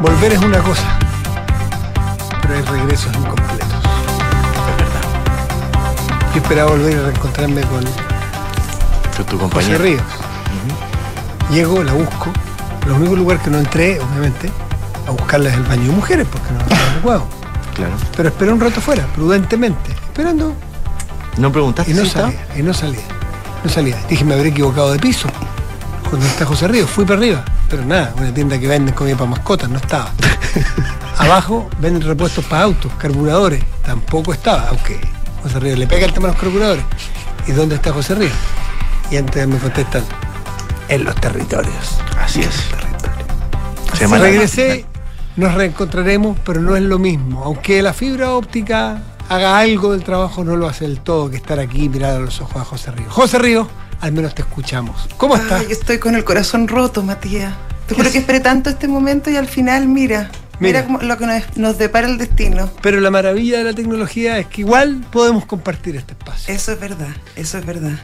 Volver es una cosa, pero hay regresos incompletos. Es verdad. Yo esperaba volver a reencontrarme con Con tu José compañero. Ríos. Llego, la busco. Los únicos lugares que no entré, obviamente, a buscarla es el baño de mujeres, porque no no recuerdo. Claro. Pero esperé un rato fuera, prudentemente, esperando, ¿No preguntaste y no si salía, y no salía. No salía. Dije, me habré equivocado de piso. Cuando está José Ríos, fui para arriba. Pero nada, una tienda que venden comida para mascotas, no estaba. Abajo venden repuestos para autos, carburadores, tampoco estaba, aunque José Ríos le pega el tema a los carburadores. ¿Y dónde está José Ríos? Y antes me contestan, en los territorios. Así es. Así Semana- regresé, nos reencontraremos, pero no es lo mismo. Aunque la fibra óptica haga algo del trabajo, no lo hace del todo que estar aquí y mirar a los ojos a José Ríos. José Ríos, al menos te escuchamos. ¿Cómo estás? Ay, estoy con el corazón roto, Matías. Te ¿Qué juro es? que esperé tanto este momento y al final, mira, Mira. lo que nos, nos depara el destino. Pero la maravilla de la tecnología es que igual podemos compartir este espacio. Eso es verdad, eso es verdad.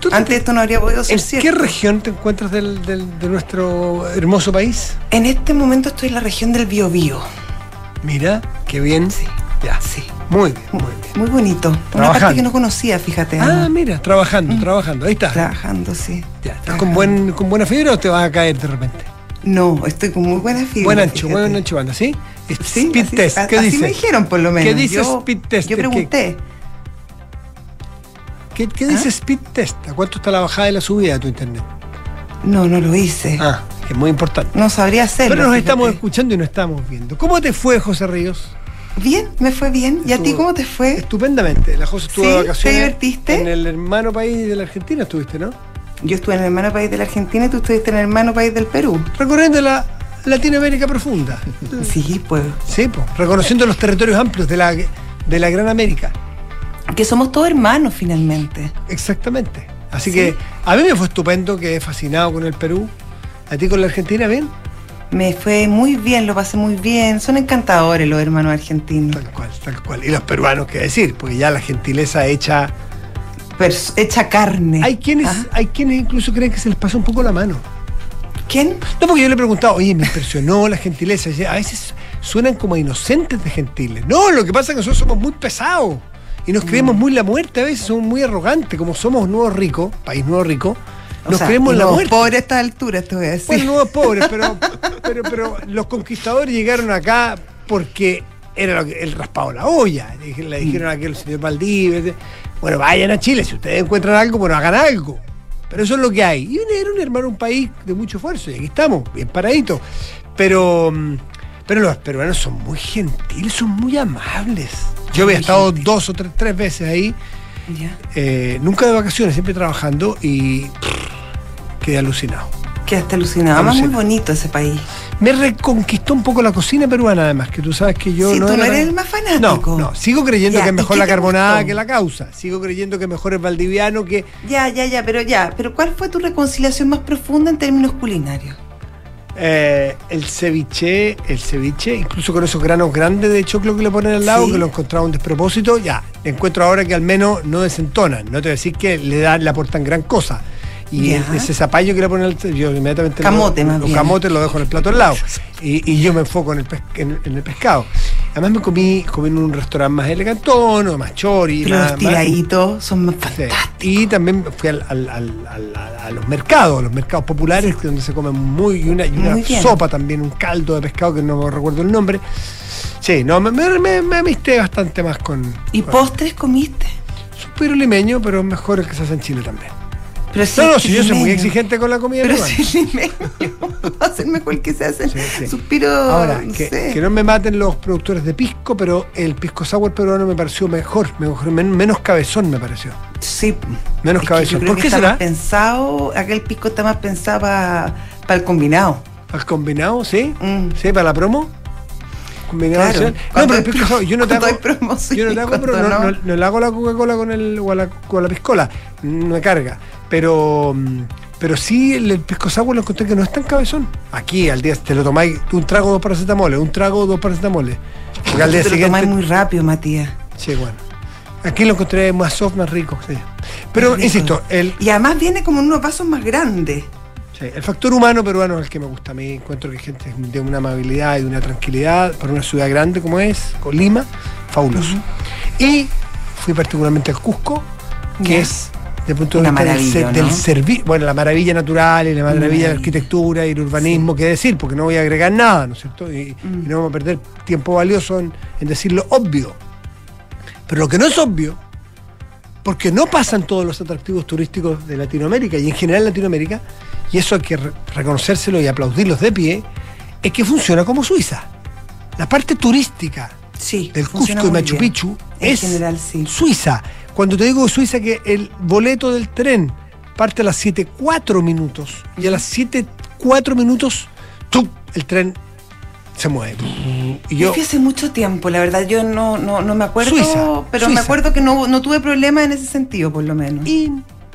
¿Tú te- Antes esto no habría podido ser ¿En cierto. qué región te encuentras del- del- de nuestro hermoso país? En este momento estoy en la región del Biobío. Mira, qué bien. Sí. Ya. Sí. Muy bien, muy bien. Muy bonito. Una parte que no conocía, fíjate. Ah, mira, trabajando, trabajando. Ahí está. Trabajando, sí. Ya, ¿Estás Trabajando. con, buen, con buena fibra o te vas a caer de repente? No, estoy con muy buena fibra. Buen ancho, fíjate. buen ancho banda, ¿sí? Sí, speed así, test, ¿qué así dice? me dijeron por lo menos. ¿Qué dice yo, speed test? Yo ¿Qué- pregunté. ¿Qué, qué dice ¿Ah? speed test? ¿A cuánto está la bajada y la subida de tu internet? No, no lo hice. Ah, que es muy importante. No sabría hacerlo. Pero nos fíjate. estamos escuchando y nos estamos viendo. ¿Cómo te fue, José Ríos? Bien, me fue bien. ¿Y a ti cómo te fue? Estupendamente. La José estuvo ¿Sí? de ¿Te vacaciones. divertiste? En el hermano país de la Argentina estuviste, ¿no? Yo estuve en el hermano país de la Argentina y tú estuviste en el hermano país del Perú. Recorriendo la Latinoamérica profunda. Sí, pues. Sí, pues. Reconociendo los territorios amplios de la, de la Gran América. Que somos todos hermanos finalmente. Exactamente. Así Sí. que a mí me fue estupendo, quedé fascinado con el Perú. ¿A ti con la Argentina, bien? Me fue muy bien, lo pasé muy bien. Son encantadores los hermanos argentinos. Tal cual, tal cual. Y los peruanos, qué decir, porque ya la gentileza hecha. Pers- hecha carne. Hay quienes, ¿Ah? hay quienes incluso creen que se les pasa un poco la mano. ¿Quién? No, porque yo le he preguntado, oye, me impresionó la gentileza. A veces suenan como inocentes de gentiles. No, lo que pasa es que nosotros somos muy pesados. Y nos creemos Mm. muy la muerte, a veces somos muy arrogantes. Como somos nuevos ricos, país nuevo rico, O nos sea, creemos la no, muerte. Pobre a esta altura, te voy a decir. Bueno, nuevos pobres, pero, pero, pero los conquistadores llegaron acá porque era lo que- el raspado la olla. Le dije- le dijeron a aquel señor Valdivia, bueno, vayan a Chile, si ustedes encuentran algo, bueno, hagan algo. Pero eso es lo que hay. Y era un hermano, un país de mucho esfuerzo, y aquí estamos, bien paraditos. Pero, mm, pero los peruanos son muy gentiles, son muy amables. Yo había estado dos o tres, tres veces ahí, eh, nunca de vacaciones, siempre trabajando, y pff, quedé alucinado. Quedaste alucinado. Además, muy bonito ese país. Me reconquistó un poco la cocina peruana, además, que tú sabes que yo Sí, no. tú no eres el más fanático. No, no, sigo creyendo Ya, que es ¿y mejor la carbonada gustó? que la causa. Sigo creyendo que mejor el valdiviano que. Ya, ya, ya, pero ya. Pero ¿cuál fue tu reconciliación más profunda en términos culinarios? eh, el ceviche, el ceviche, incluso con esos granos grandes de choclo que le ponen al lado, Sí. que lo encontraba un despropósito, ya, encuentro ahora que al menos no desentonan. No te voy a decir que le, dan, le aportan gran cosa. Y Ya. ese zapallo que le ponen al yo inmediatamente lo- Camote, más los bien. camotes lo dejo en el plato al lado. Y, y yo me enfoco en el, en, en el pescado. Además me comí, comí en un restaurante más elegantón, más chori, Pero más, los tiraditos son más Sí. fantásticos. Y también fui al- al- al- al- a, los mercados, los mercados populares, donde se come muy y una, y una sopa también, un caldo de pescado que no recuerdo el nombre. Sí, no, me, me, me- me amisté bastante más con. ¿Y con- postres comiste? Suspiro limeño, pero mejor el que se hace en Chile también. Pero si No, no, si yo soy muy exigente con la comida Pero peruana. si limeño, va a ser mejor que se hacen Sí, sí. suspiro. Ahora, no que, sé. que no me maten los productores de pisco, pero el pisco sour peruano me pareció mejor, mejor men- menos cabezón me pareció. Sí. Menos Es cabezón. ¿Por qué será? pensado, aquel pisco está más pensado para el combinado. ¿Al combinado? ¿Sí? Mm. ¿Sí? ¿Para la promo? ¿Sí? No, pero yo no te hago, yo no te hago, pero no, no. no- le hago la Coca-Cola con, el, o la, con la piscola. No me carga. Pero, mm, pero sí, el, el pisco sour lo encontré que no es tan cabezón. Aquí, al día, te lo tomáis un trago, dos paracetamoles, un trago, dos paracetamoles. Porque al día Te lo tomáis muy rápido, Matías. Sí, bueno. Aquí lo encontré más soft, más rico. sí. Pero, rico. insisto, el, Y además viene como en unos vasos más grandes. Sí, el factor humano peruano es el que me gusta a mí. Encuentro que gente de una amabilidad y de una tranquilidad para una ciudad grande como es, con Lima, fabuloso. Y fui particularmente al Cusco, que Ya. es de punto de Una vista del, ¿no? del servi- bueno, la maravilla natural y la maravilla de la arquitectura y el urbanismo, qué decir, porque no voy a agregar nada, ¿no es cierto? Y, Mm. y no vamos a perder tiempo valioso en, en decir lo obvio. Pero lo que no es obvio, porque no pasan todos los atractivos turísticos de Latinoamérica y en general Latinoamérica, y eso hay que re- reconocérselo y aplaudirlos de pie, es que funciona como Suiza. La parte turística Sí. del Cusco y Machu. Picchu es general, sí. Suiza. Cuando te digo Suiza que el boleto del tren parte a las 7.4 minutos y a las 7.4 minutos ¡tum! el tren se mueve. Y Yo yo, fui hace mucho tiempo, la verdad, yo no, no, no me acuerdo, Suiza, pero Suiza. me acuerdo que no, no tuve problema en ese sentido, por lo menos.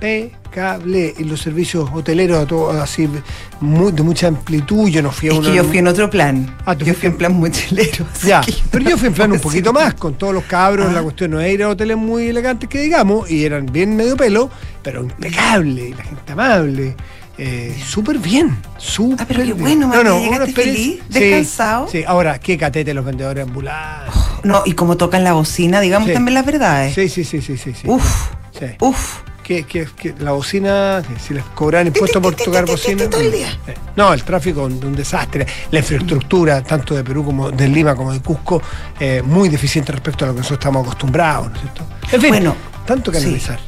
Impecable. Y los servicios hoteleros todo así muy- de mucha amplitud. Yo no fui a es una. que yo fui en otro plan. Ah, tú yo fui en plan mochilero. así Ya, pero yo fui en plan no un poquito más, con todos los cabros, Ah. la cuestión no era ir a hoteles muy elegantes que digamos, y eran bien medio pelo, pero impecable, y la gente amable, eh, súper bien, súper Ah, pero qué bien. bueno, una experiencia- feliz, descansado. Sí, ahora, qué catete los vendedores ambulantes. No, y como tocan la bocina, digamos Sí. también las verdades. Sí, sí, sí, sí, sí. sí. Uf, Sí. uf. Que, que- que la bocina, si les cobran impuestos por tocar bocina. todo el día. No, el tráfico un, un desastre. La infraestructura, tanto de Perú como de Lima como de Cusco, eh, muy deficiente respecto a lo que nosotros estamos acostumbrados, ¿no es cierto? En fin, Bueno, tanto que sí. analizar.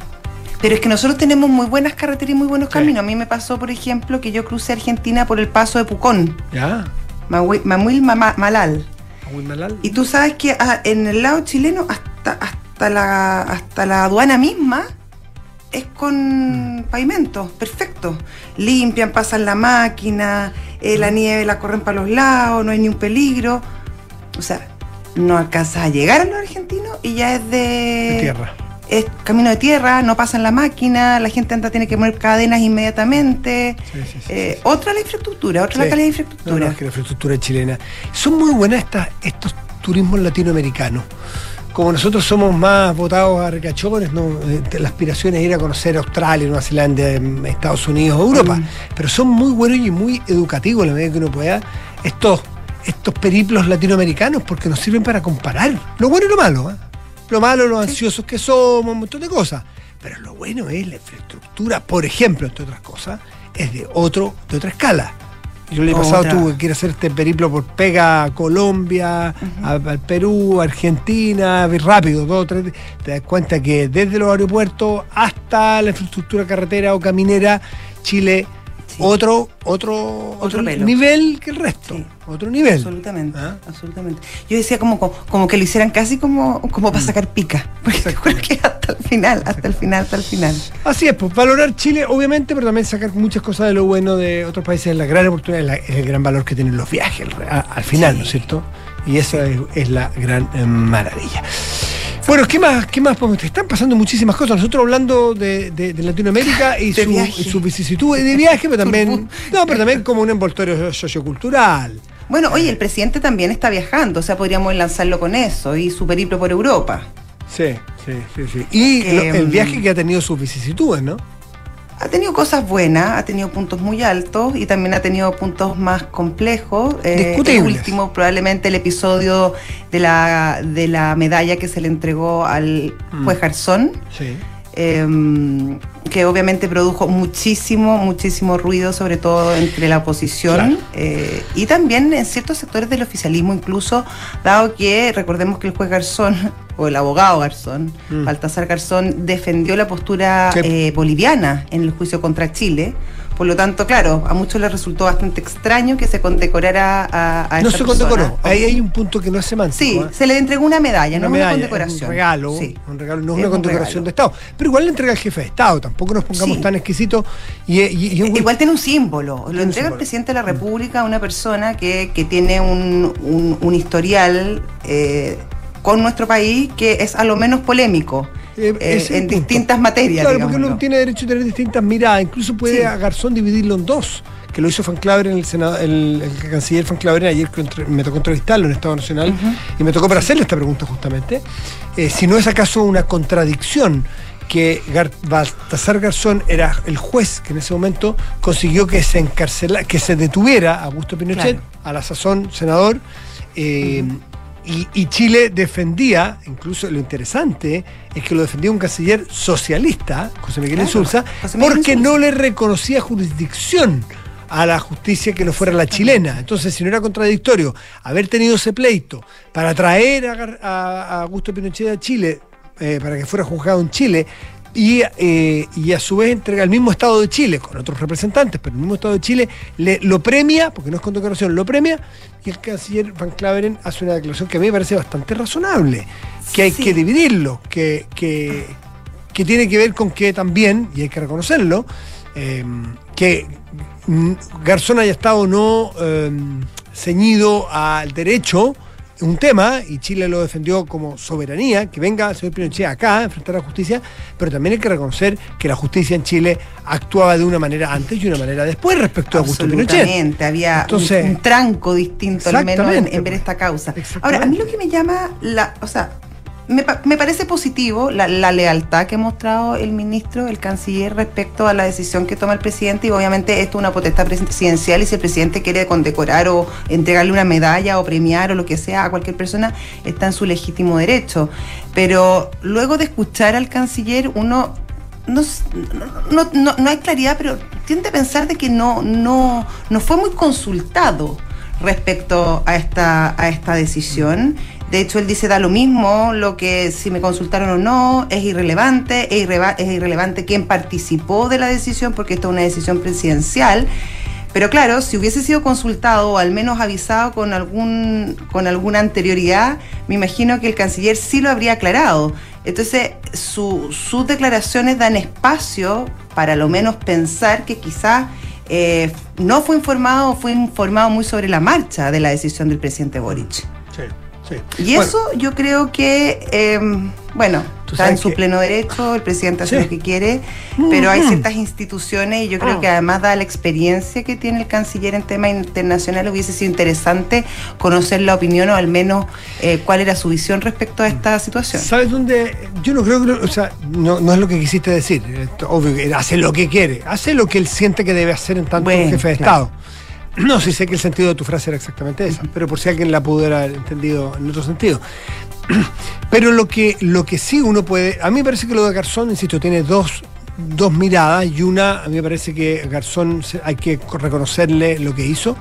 Pero es que nosotros tenemos muy buenas carreteras y muy buenos Sí. caminos. A mí me pasó, por ejemplo, que yo crucé Argentina por el paso de Pucón, ¿Ya? Mamuil Mama- Malal. Ahuimalal. Y tú sabes que ah, en el lado chileno, hasta, hasta, la, hasta la aduana misma, es con pavimento, perfecto. Limpian, pasan la máquina, eh, la nieve la corren para los lados, no hay ni un peligro. O sea, no alcanzas a llegar a los argentinos y ya es de, De tierra. Es camino de tierra, no pasan la máquina, la gente anda tiene que poner cadenas inmediatamente. Sí, sí, sí, Eh, sí, sí. Otra la infraestructura, otra la calidad de No, infraestructura. no, es que la infraestructura chilena. Son muy buenas estas, estos turismos latinoamericanos. Como nosotros somos más votados a recachones, ¿no? Eh, la aspiración es ir a conocer Australia, Nueva Zelanda, em, Estados Unidos, Europa. Mm. Pero son muy buenos y muy educativos a la medida que uno pueda estos, estos periplos latinoamericanos porque nos sirven para comparar lo bueno y lo malo. ¿eh? Lo malo, los ansiosos que somos, un montón de cosas. Pero lo bueno es la infraestructura, por ejemplo, entre otras cosas, es de otro, de otra escala. Yo el año pasado Otra. tuve que ir a hacer este periplo por Pega, a Colombia, al Perú, Argentina, rápido, dos, tres, te das cuenta que desde los aeropuertos hasta la infraestructura carretera o caminera, Chile, Sí. otro, otro, otro, nivel que el resto, Sí. otro nivel. Absolutamente, ¿Ah? absolutamente. Yo decía como, como, que lo hicieran casi como, como para sacar pica. Porque, Exacto. porque hasta el final, hasta el final, hasta el final. Así es, pues valorar Chile, obviamente, pero también sacar muchas cosas de lo bueno de otros países, es la gran oportunidad, es, la- es el gran valor que tienen los viajes al, al final, Sí. ¿no es cierto? Y esa es, es la gran eh, maravilla. Bueno, ¿qué más? ¿Qué más? podemos- están pasando muchísimas cosas. Nosotros hablando de, de- de Latinoamérica y De su, viaje. y su vicisitud de viaje, pero también, no, pero también como un envoltorio sociocultural. Bueno, oye, el presidente también está viajando, o sea, podríamos lanzarlo con eso y su periplo por Europa. Sí, sí, sí, sí. Y el mm, viaje que ha tenido sus vicisitudes, ¿no? Ha tenido cosas buenas, ha tenido puntos muy altos y también ha tenido puntos más complejos. Eh, el último, probablemente el episodio de la, de la medalla que se le entregó al Mm. juez Garzón. Sí. Eh, que obviamente produjo muchísimo, muchísimo ruido, sobre todo entre la oposición Claro. eh, y también en ciertos sectores del oficialismo, incluso dado que recordemos que el juez Garzón o el abogado Garzón, Mm. Baltasar Garzón, defendió la postura Sí. eh, boliviana en el juicio contra Chile. Por lo tanto, claro, a muchos les resultó bastante extraño que se condecorara a, a No esta se persona. condecoró. Ahí hay un punto que no es semántico. Sí, ¿eh? se le entregó una medalla, una no medalla, una condecoración. un regalo, Sí. un regalo, no es una un condecoración de Estado. Pero igual le entrega al jefe de Estado, tampoco nos pongamos Sí. tan exquisitos. Y, y- y es un- Igual tiene un símbolo. Lo entrega el presidente de la República a una persona que, que tiene un, un- un historial eh, con nuestro país que es a lo menos polémico Eh, eh, en punto. distintas materias. Claro, porque uno tiene derecho a tener distintas miradas. Incluso puede Sí. a Garzón dividirlo en dos. que lo hizo Van Claveren, el, senado, el, el canciller Van Claveren, ayer que me tocó entrevistarlo en Estado Nacional, y me tocó para hacerle esta pregunta justamente, eh, si no es acaso una contradicción que Gar- Baltasar Garzón era el juez que en ese momento consiguió que se encarcela, que se detuviera a Augusto Pinochet, Claro. a la sazón senador, eh, y, y Chile defendía, incluso lo interesante es que lo defendía un canciller socialista, José Miguel Claro, Insulza, José Miguel porque Insulza. no le reconocía jurisdicción a la justicia que no fuera la chilena. Entonces, si no era contradictorio haber tenido ese pleito para traer a, a- a Augusto Pinochet a Chile, eh, para que fuera juzgado en Chile, y, eh, y a su vez entrega al mismo Estado de Chile, con otros representantes, pero el mismo Estado de Chile le, lo premia, porque no es condecoración, lo premia, y el canciller Van Claveren hace una declaración que a mí me parece bastante razonable, que hay Sí. que dividirlo, que, que, que tiene que ver con que también, y hay que reconocerlo, eh, que Garzón haya estado no eh, ceñido al derecho, un tema, y Chile lo defendió como soberanía, que venga el señor Pinochet acá a enfrentar a la justicia, pero también hay que reconocer que la justicia en Chile actuaba de una manera antes y una manera después respecto a Augusto Pinochet. Absolutamente, había un- Entonces- un, tranco distinto al menos en, en ver esta causa. Ahora, a mí lo que me llama la, o sea, me, me parece positivo la, lealtad que ha mostrado el ministro, el canciller, respecto a la decisión que toma el presidente y obviamente esto es una potestad presidencial y si el presidente quiere condecorar o entregarle una medalla o premiar o lo que sea a cualquier persona, está en su legítimo derecho. Pero luego de escuchar al canciller, uno no, no, no- no hay claridad, pero tiende a pensar de que no, no, no fue muy consultado respecto a esta, a esta decisión. De hecho, él dice da lo mismo, lo que si me consultaron o no, es irrelevante, es, irrelevante quién participó de la decisión, porque esta es una decisión presidencial. Pero claro, si hubiese sido consultado o al menos avisado con algún con alguna anterioridad, me imagino que el canciller sí lo habría aclarado. Entonces, su- sus declaraciones dan espacio para lo menos pensar que quizás eh, no fue informado o fue informado muy sobre la marcha de la decisión del presidente Boric. Sí, sí. Y Bueno, eso yo creo que, eh, bueno, está en su que- pleno derecho, el presidente hace Sí. lo que quiere, pero hay ciertas instituciones y yo creo Ah. que además da la experiencia que tiene el canciller en temas internacionales, hubiese sido interesante conocer la opinión o al menos eh, cuál era su visión respecto a esta situación. ¿Sabes dónde? Yo no creo que, o sea, no, no es lo que quisiste decir. Esto, obvio, que hace lo que quiere, hace lo que él siente que debe hacer en tanto Bueno, jefe de claro. Estado. No, sí sé que el sentido de tu frase era exactamente esa, pero por si alguien la pudo haber entendido en otro sentido. Pero lo que, lo que sí uno puede. A mí me parece que lo de Garzón, insisto, tiene dos, dos miradas y una, a mí me parece que Garzón hay que reconocerle lo que hizo.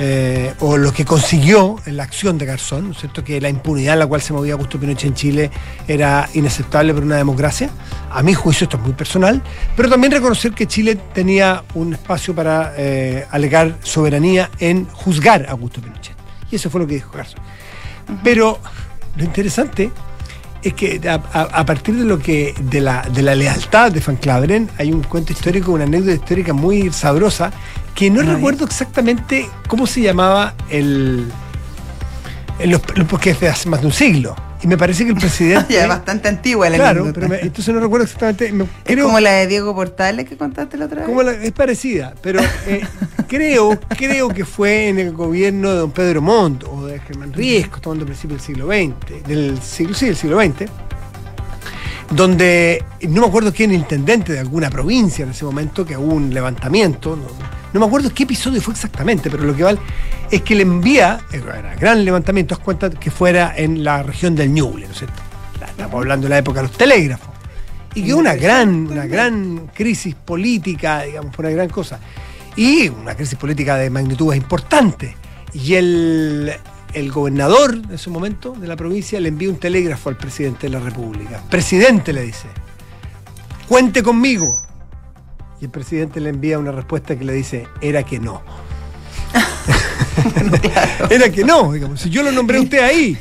Eh, o lo que consiguió en la acción de Garzón, ¿no es cierto? Que la impunidad en la cual se movía Augusto Pinochet en Chile era inaceptable para una democracia. A mi juicio esto es muy personal, pero también reconocer que Chile tenía un espacio para eh, alegar soberanía en juzgar a Augusto Pinochet. Y eso fue lo que dijo Garzón. Pero lo interesante es que a, partir de lo que de la, de la lealtad de Van Claveren hay un cuento histórico, una anécdota histórica muy sabrosa que no recuerdo exactamente cómo se llamaba el, el- los- porque es de hace más de un siglo y me parece que el presidente Ya es bastante antigua la claro anécdota. pero me- entonces no recuerdo exactamente me- Es creo- como la de Diego Portales que contaste la otra vez. como la- es parecida, pero eh, creo, creo que fue en el gobierno de don Pedro Montt o de Germán Riesco, tomando principio del siglo XX, del siglo, sí, del siglo XX, donde no me acuerdo quién intendente de alguna provincia en ese momento, que hubo un levantamiento, no, no me acuerdo qué episodio fue exactamente, pero lo que vale es que le envía, era gran levantamiento, haz cuenta que fuera en la región del Ñuble, ¿no es cierto? Estamos hablando de la época de los telégrafos. Y que una gran, una gran crisis política, digamos, fue una gran cosa. Y una crisis política de magnitudes importantes. Y el, el gobernador de ese momento de la provincia le envía un telégrafo al presidente de la República. Presidente le dice, cuente conmigo. Y el presidente le envía una respuesta que le dice, era que no. Era que no, digamos. Si yo lo nombré a usted ahí.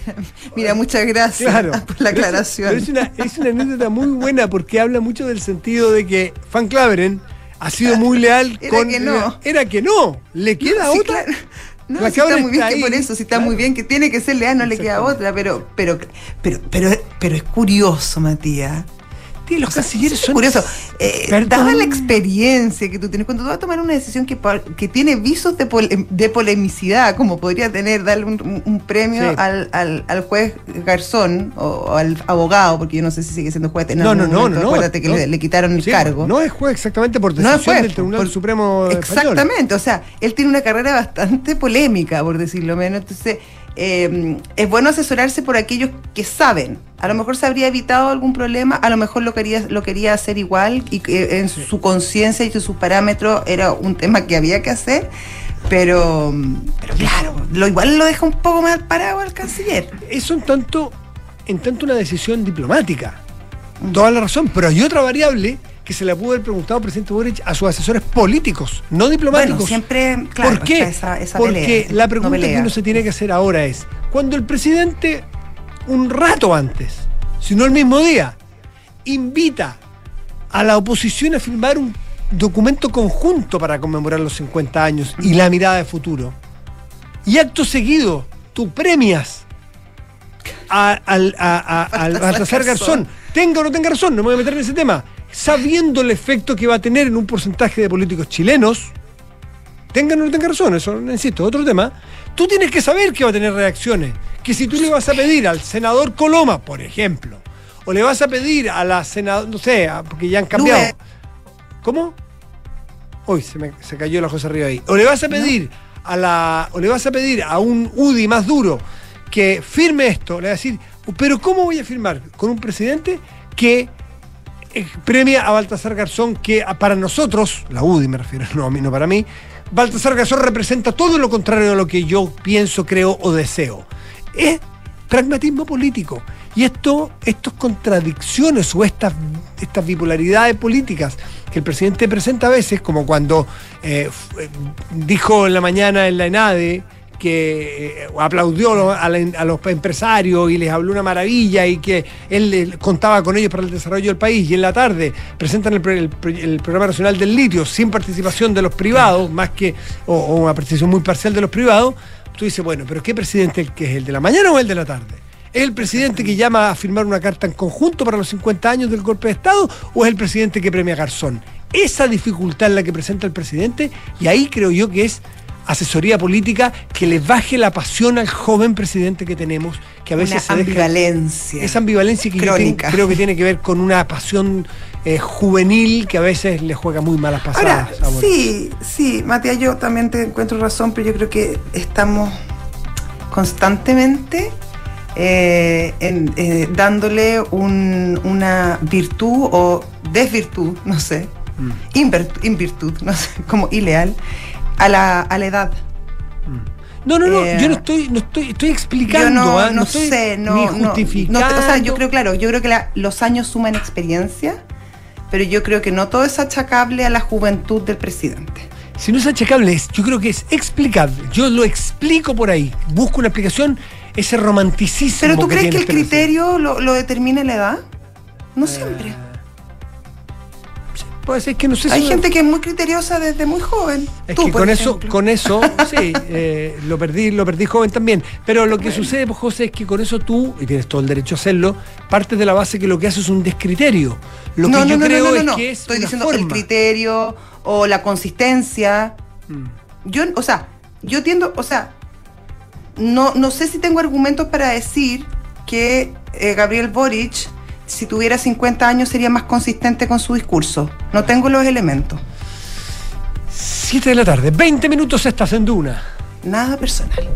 Mira, muchas gracias Claro. por la Pero es- aclaración. pero Es, una, es una anécdota muy buena porque habla mucho del sentido de que Van Claveren ha sido muy leal Era con. que no. Era que no. ¿Le queda Sí, otra? claro. No, La si está muy bien está que por eso, si está muy bien que tiene que ser leal, no le queda otra, pero, pero, pero, pero, pero es curioso, Matías, Los cancilleres son. Curioso, eh, dada la experiencia que tú tienes, cuando tú vas a tomar una decisión que, que tiene visos de, pole- de polemicidad, como podría tener darle un, un- premio Sí. al, al- al juez Garzón o, o al abogado, porque yo no sé si sigue siendo juez. en No, no, no, no, no. Acuérdate que No. le, le quitaron el Sí, cargo. No es juez exactamente por No es decisión juez, del Tribunal por- Supremo español. Exactamente, o sea, él tiene una carrera bastante polémica, por decirlo menos. Entonces, eh, es bueno asesorarse por aquellos que saben. A lo mejor se habría evitado algún problema, a lo mejor lo quería, lo quería hacer igual y que en su conciencia y sus parámetros era un tema que había que hacer. Pero, pero claro, lo igual lo deja un poco mal parado al canciller. Eso en tanto, en tanto una decisión diplomática. Toda la razón. Pero hay otra variable que se le pudo haber preguntado presidente Boric a sus asesores políticos, no diplomáticos. Bueno, siempre, claro, ¿Por qué? esa, esa Porque pelea, la no pregunta que uno se tiene que hacer ahora es, cuando el presidente, un rato antes, si no el mismo día, invita a la oposición a firmar un documento conjunto para conmemorar los 50 años y la mirada de futuro, y acto seguido, tú premias a- al, a, a- al Baltasar Garzón. tenga o no tenga razón, no me voy a meter en ese tema, sabiendo el efecto que va a tener en un porcentaje de políticos chilenos, tengan o no tengan razón, eso, insisto, otro tema, tú tienes que saber que va a tener reacciones. Que si tú le vas a pedir al senador Coloma, por ejemplo, o le vas a pedir a la senadora, no sé, porque ya han cambiado. ¿Cómo? Uy, se me se cayó la cosa arriba ahí. O le vas a pedir a la. O le vas a pedir a un UDI más duro que firme esto. Le vas a decir, pero ¿cómo voy a firmar? Con un presidente que premia a Baltasar Garzón, que a- para nosotros, la UDI me refiero, no a mí, no para mí, Baltasar Garzón representa todo lo contrario a lo que yo pienso, creo o deseo. Es pragmatismo político. Y esto, estas contradicciones o estas, estas bipolaridades políticas que el presidente presenta a veces, como cuando eh, eh, dijo en la mañana en la ENADE que eh, aplaudió a, la- a los empresarios y les habló una maravilla y que él contaba con ellos para el desarrollo del país. Y en la tarde presentan el, programa nacional del litio sin participación de los privados más que o, o una participación muy parcial de los privados. Tú dices bueno pero qué presidente el que es el de la mañana o el de la tarde ¿Es el presidente que llama a firmar una carta en conjunto para los 50 años del golpe de Estado o es el presidente que premia a Garzón? Esa dificultad es la que presenta el presidente y ahí creo yo que es asesoría política que le baje la pasión al joven presidente que tenemos, que a veces Una se deja- ambivalencia. esa ambivalencia que yo creo que tiene que ver con una pasión eh, juvenil que a veces le juega muy malas Ahora, pasadas. a Boric. sí, sí, Matías, yo también te encuentro razón, pero yo creo que estamos constantemente eh, en- eh, dándole un- una virtud o desvirtud, no sé, Mm. invirtud, no sé, como ileal, a la, a la edad. No, no, no, Eh, yo no estoy, no estoy, estoy Yo explicando, no, ¿ah? no estoy sé, no, ni no, justificando. no te- o sea, yo creo, claro, yo creo que la- los años suman experiencia, pero yo creo que no todo es achacable a la juventud del presidente. Si no es achacable, es- yo creo que es explicable. Yo lo explico por ahí. Busco una explicación, ese romanticismo. ¿Pero tú crees tiene que el este criterio lo, lo determina la edad? No siempre. Puede ser que no sé si. Hay me- gente que es muy criteriosa desde muy joven. Es Tú, que por con eso, ejemplo. con eso, sí, eh, lo perdí, lo perdí joven también. Pero lo que sucede, pues, José, es que con eso tú, y tienes todo el derecho a hacerlo, partes de la base que lo que haces es un descriterio. Lo no, que no, yo no, creo es no. que es Estoy una diciendo el forma. criterio o la consistencia. Mm. Yo, o sea, yo tiendo, o sea, no, no sé si tengo argumentos para decir que eh, Gabriel Boric, si tuviera 50 años, sería más consistente con su discurso. No tengo los elementos. 7 de la tarde, 20 minutos estás en Duna. Nada personal.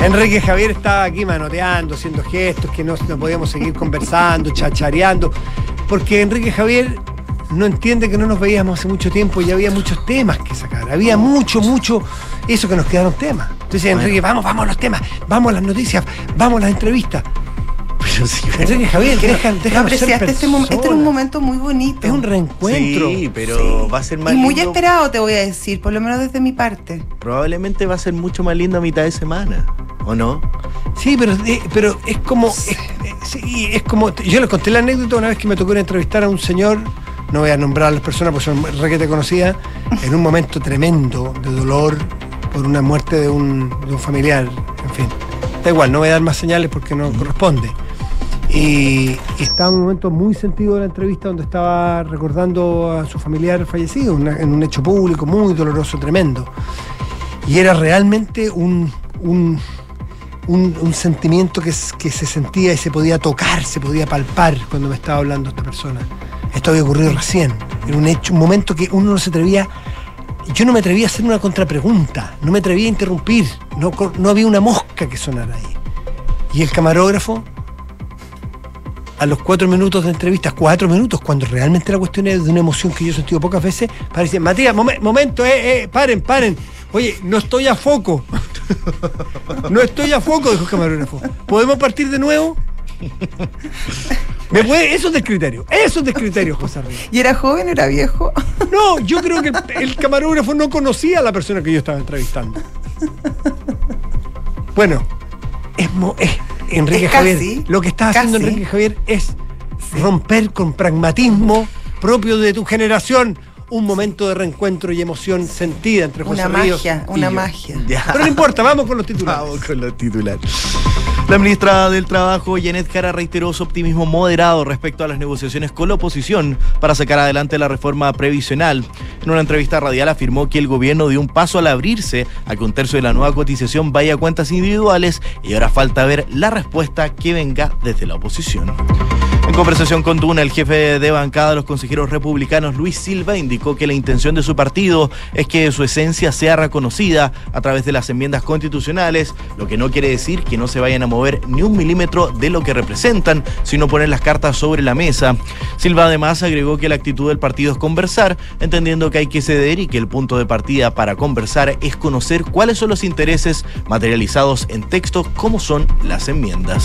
Enrique Javier estaba aquí manoteando, haciendo gestos, que no, no podíamos seguir conversando, chachareando, porque Enrique Javier no entiende que no nos veíamos hace mucho tiempo y había muchos temas que sacar. Había mucho, mucho, eso que nos quedaron temas. Entonces, Enrique, vamos, vamos a los temas, vamos a las noticias, vamos a las entrevistas. Pero sí, Enrique Javier, deja, No déjanos ser apreciaste este. Este era un momento muy bonito. Es un reencuentro. Sí, pero va a ser más y muy esperado, te voy a decir, por lo menos desde mi parte. Probablemente va a ser mucho más lindo a mitad de semana. ¿O no? Sí, pero, eh, pero es como. Es, es como. Yo les conté la anécdota una vez que me tocó entrevistar a un señor, no voy a nombrar a las personas porque son requete conocidas, en un momento tremendo de dolor, por una muerte de un, de un familiar, en fin. Da igual, no voy a dar más señales porque no corresponde. Y, y estaba en un momento muy sentido de la entrevista donde estaba recordando a su familiar fallecido una- en un hecho público muy doloroso, tremendo. Y era realmente un, un, un- un sentimiento que, que se sentía y se podía tocar, se podía palpar cuando me estaba hablando esta persona. Esto había ocurrido recién. Era un hecho, un momento que uno no se atrevía. Yo no me atrevía a hacer una contrapregunta, no me atrevía a interrumpir, no, no había una mosca que sonara ahí. Y el camarógrafo, a los cuatro minutos de entrevista, cuatro minutos, cuando realmente la cuestión es de una emoción que yo he sentido pocas veces, para decir, Matías, momen- momento, eh, eh, paren, paren. Oye, no estoy a foco. No estoy a foco, dijo el camarógrafo. ¿Podemos partir de nuevo? ¿Me puede? Eso es descriterio. Eso es descriterio, José Arriba. ¿Y era joven, era viejo? No, yo creo que el, el camarógrafo no conocía a la persona que yo estaba entrevistando. Bueno, es, mo- es Enrique Es Javier. casi, Lo que está haciendo casi. Enrique Javier es romper con pragmatismo propio de tu generación un momento de reencuentro y emoción sentida entre José Una Ríos magia, y una yo. magia. Ya. Pero no importa, vamos con los titulares. Vamos con los titulares. La ministra del Trabajo, Janet Jara, reiteró su optimismo moderado respecto a las negociaciones con la oposición para sacar adelante la reforma previsional. En una entrevista radial afirmó que el gobierno dio un paso al abrirse a que un tercio de la nueva cotización vaya a cuentas individuales y ahora falta ver la respuesta que venga desde la oposición. En conversación con Duna, el jefe de bancada de los consejeros republicanos, Luis Silva, indicó que la intención de su partido es que su esencia sea reconocida a través de las enmiendas constitucionales, lo que no quiere decir que no se vayan a mover ni un milímetro de lo que representan, sino poner las cartas sobre la mesa. Silva además agregó que la actitud del partido es conversar, entendiendo que hay que ceder y que el punto de partida para conversar es conocer cuáles son los intereses materializados en texto, como son las enmiendas.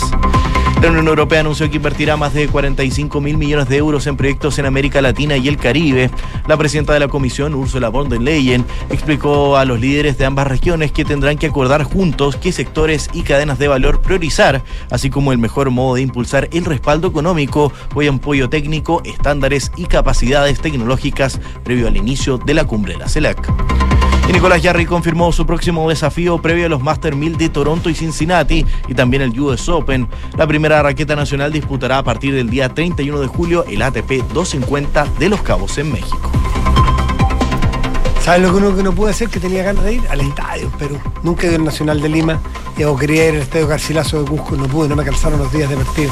La Unión Europea anunció que invertirá más de 45 mil millones de euros en proyectos en América Latina y el Caribe. La presidenta de la Comisión, Ursula von der Leyen, explicó a los líderes de ambas regiones que tendrán que acordar juntos qué sectores y cadenas de valor priorizar, así como el mejor modo de impulsar el respaldo económico o el apoyo técnico, estándares y capacidades tecnológicas previo al inicio de la cumbre de la CELAC. Y Nicolás Jarry confirmó su próximo desafío previo a los Master 1000 de Toronto y Cincinnati y también el US Open. La primera raqueta nacional disputará a partir del día 31 de julio el ATP 250 de Los Cabos en México. ¿Sabes lo que uno que no puede hacer? Que tenía ganas de ir al estadio en Perú. Nunca he ido al Nacional de Lima y o quería ir al estadio Garcilaso de Cusco no pude, no me calzaron los días de partido.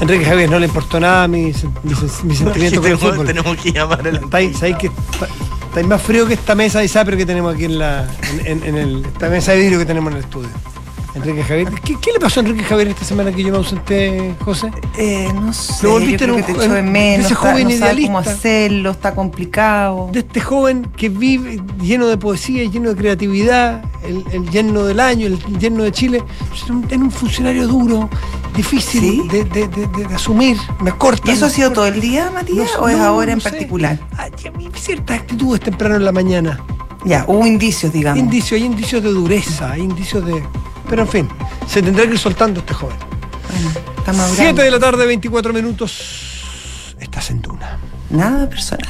Enrique Javier no le importó nada mi, mi, mi sentimiento con el tenemos, fútbol. tenemos que llamar al Está ahí, ¿sabes que está, más frío que esta mesa de zapper que tenemos aquí en la en, en- en el, esta mesa de vidrio que tenemos en el estudio. Enrique Javier. ¿Qué, qué le pasó a Enrique Javier esta semana que yo me ausenté, José? Eh, no sé, Lo volviste yo creo en que un te echó de menos, ese está- joven no sabe cómo idealista. hacerlo, está complicado. De este joven que vive lleno de poesía, lleno de creatividad, el, el yerno del año, el yerno de Chile, es un, es un funcionario duro, difícil ¿Sí? de, de- de- de- de asumir, me corta. ¿Y eso ha sido corta. todo el día, Matías, No, o es ahora en sé. particular? Hay ciertas actitudes temprano en la mañana. Ya, hubo indicios, digamos. Indicios, hay indicios de dureza, hay indicios de. Pero en fin, se tendrá que ir soltando este joven. Bueno, está madurando. 7 de la tarde, 24 minutos. Estás en Duna. Nada personal.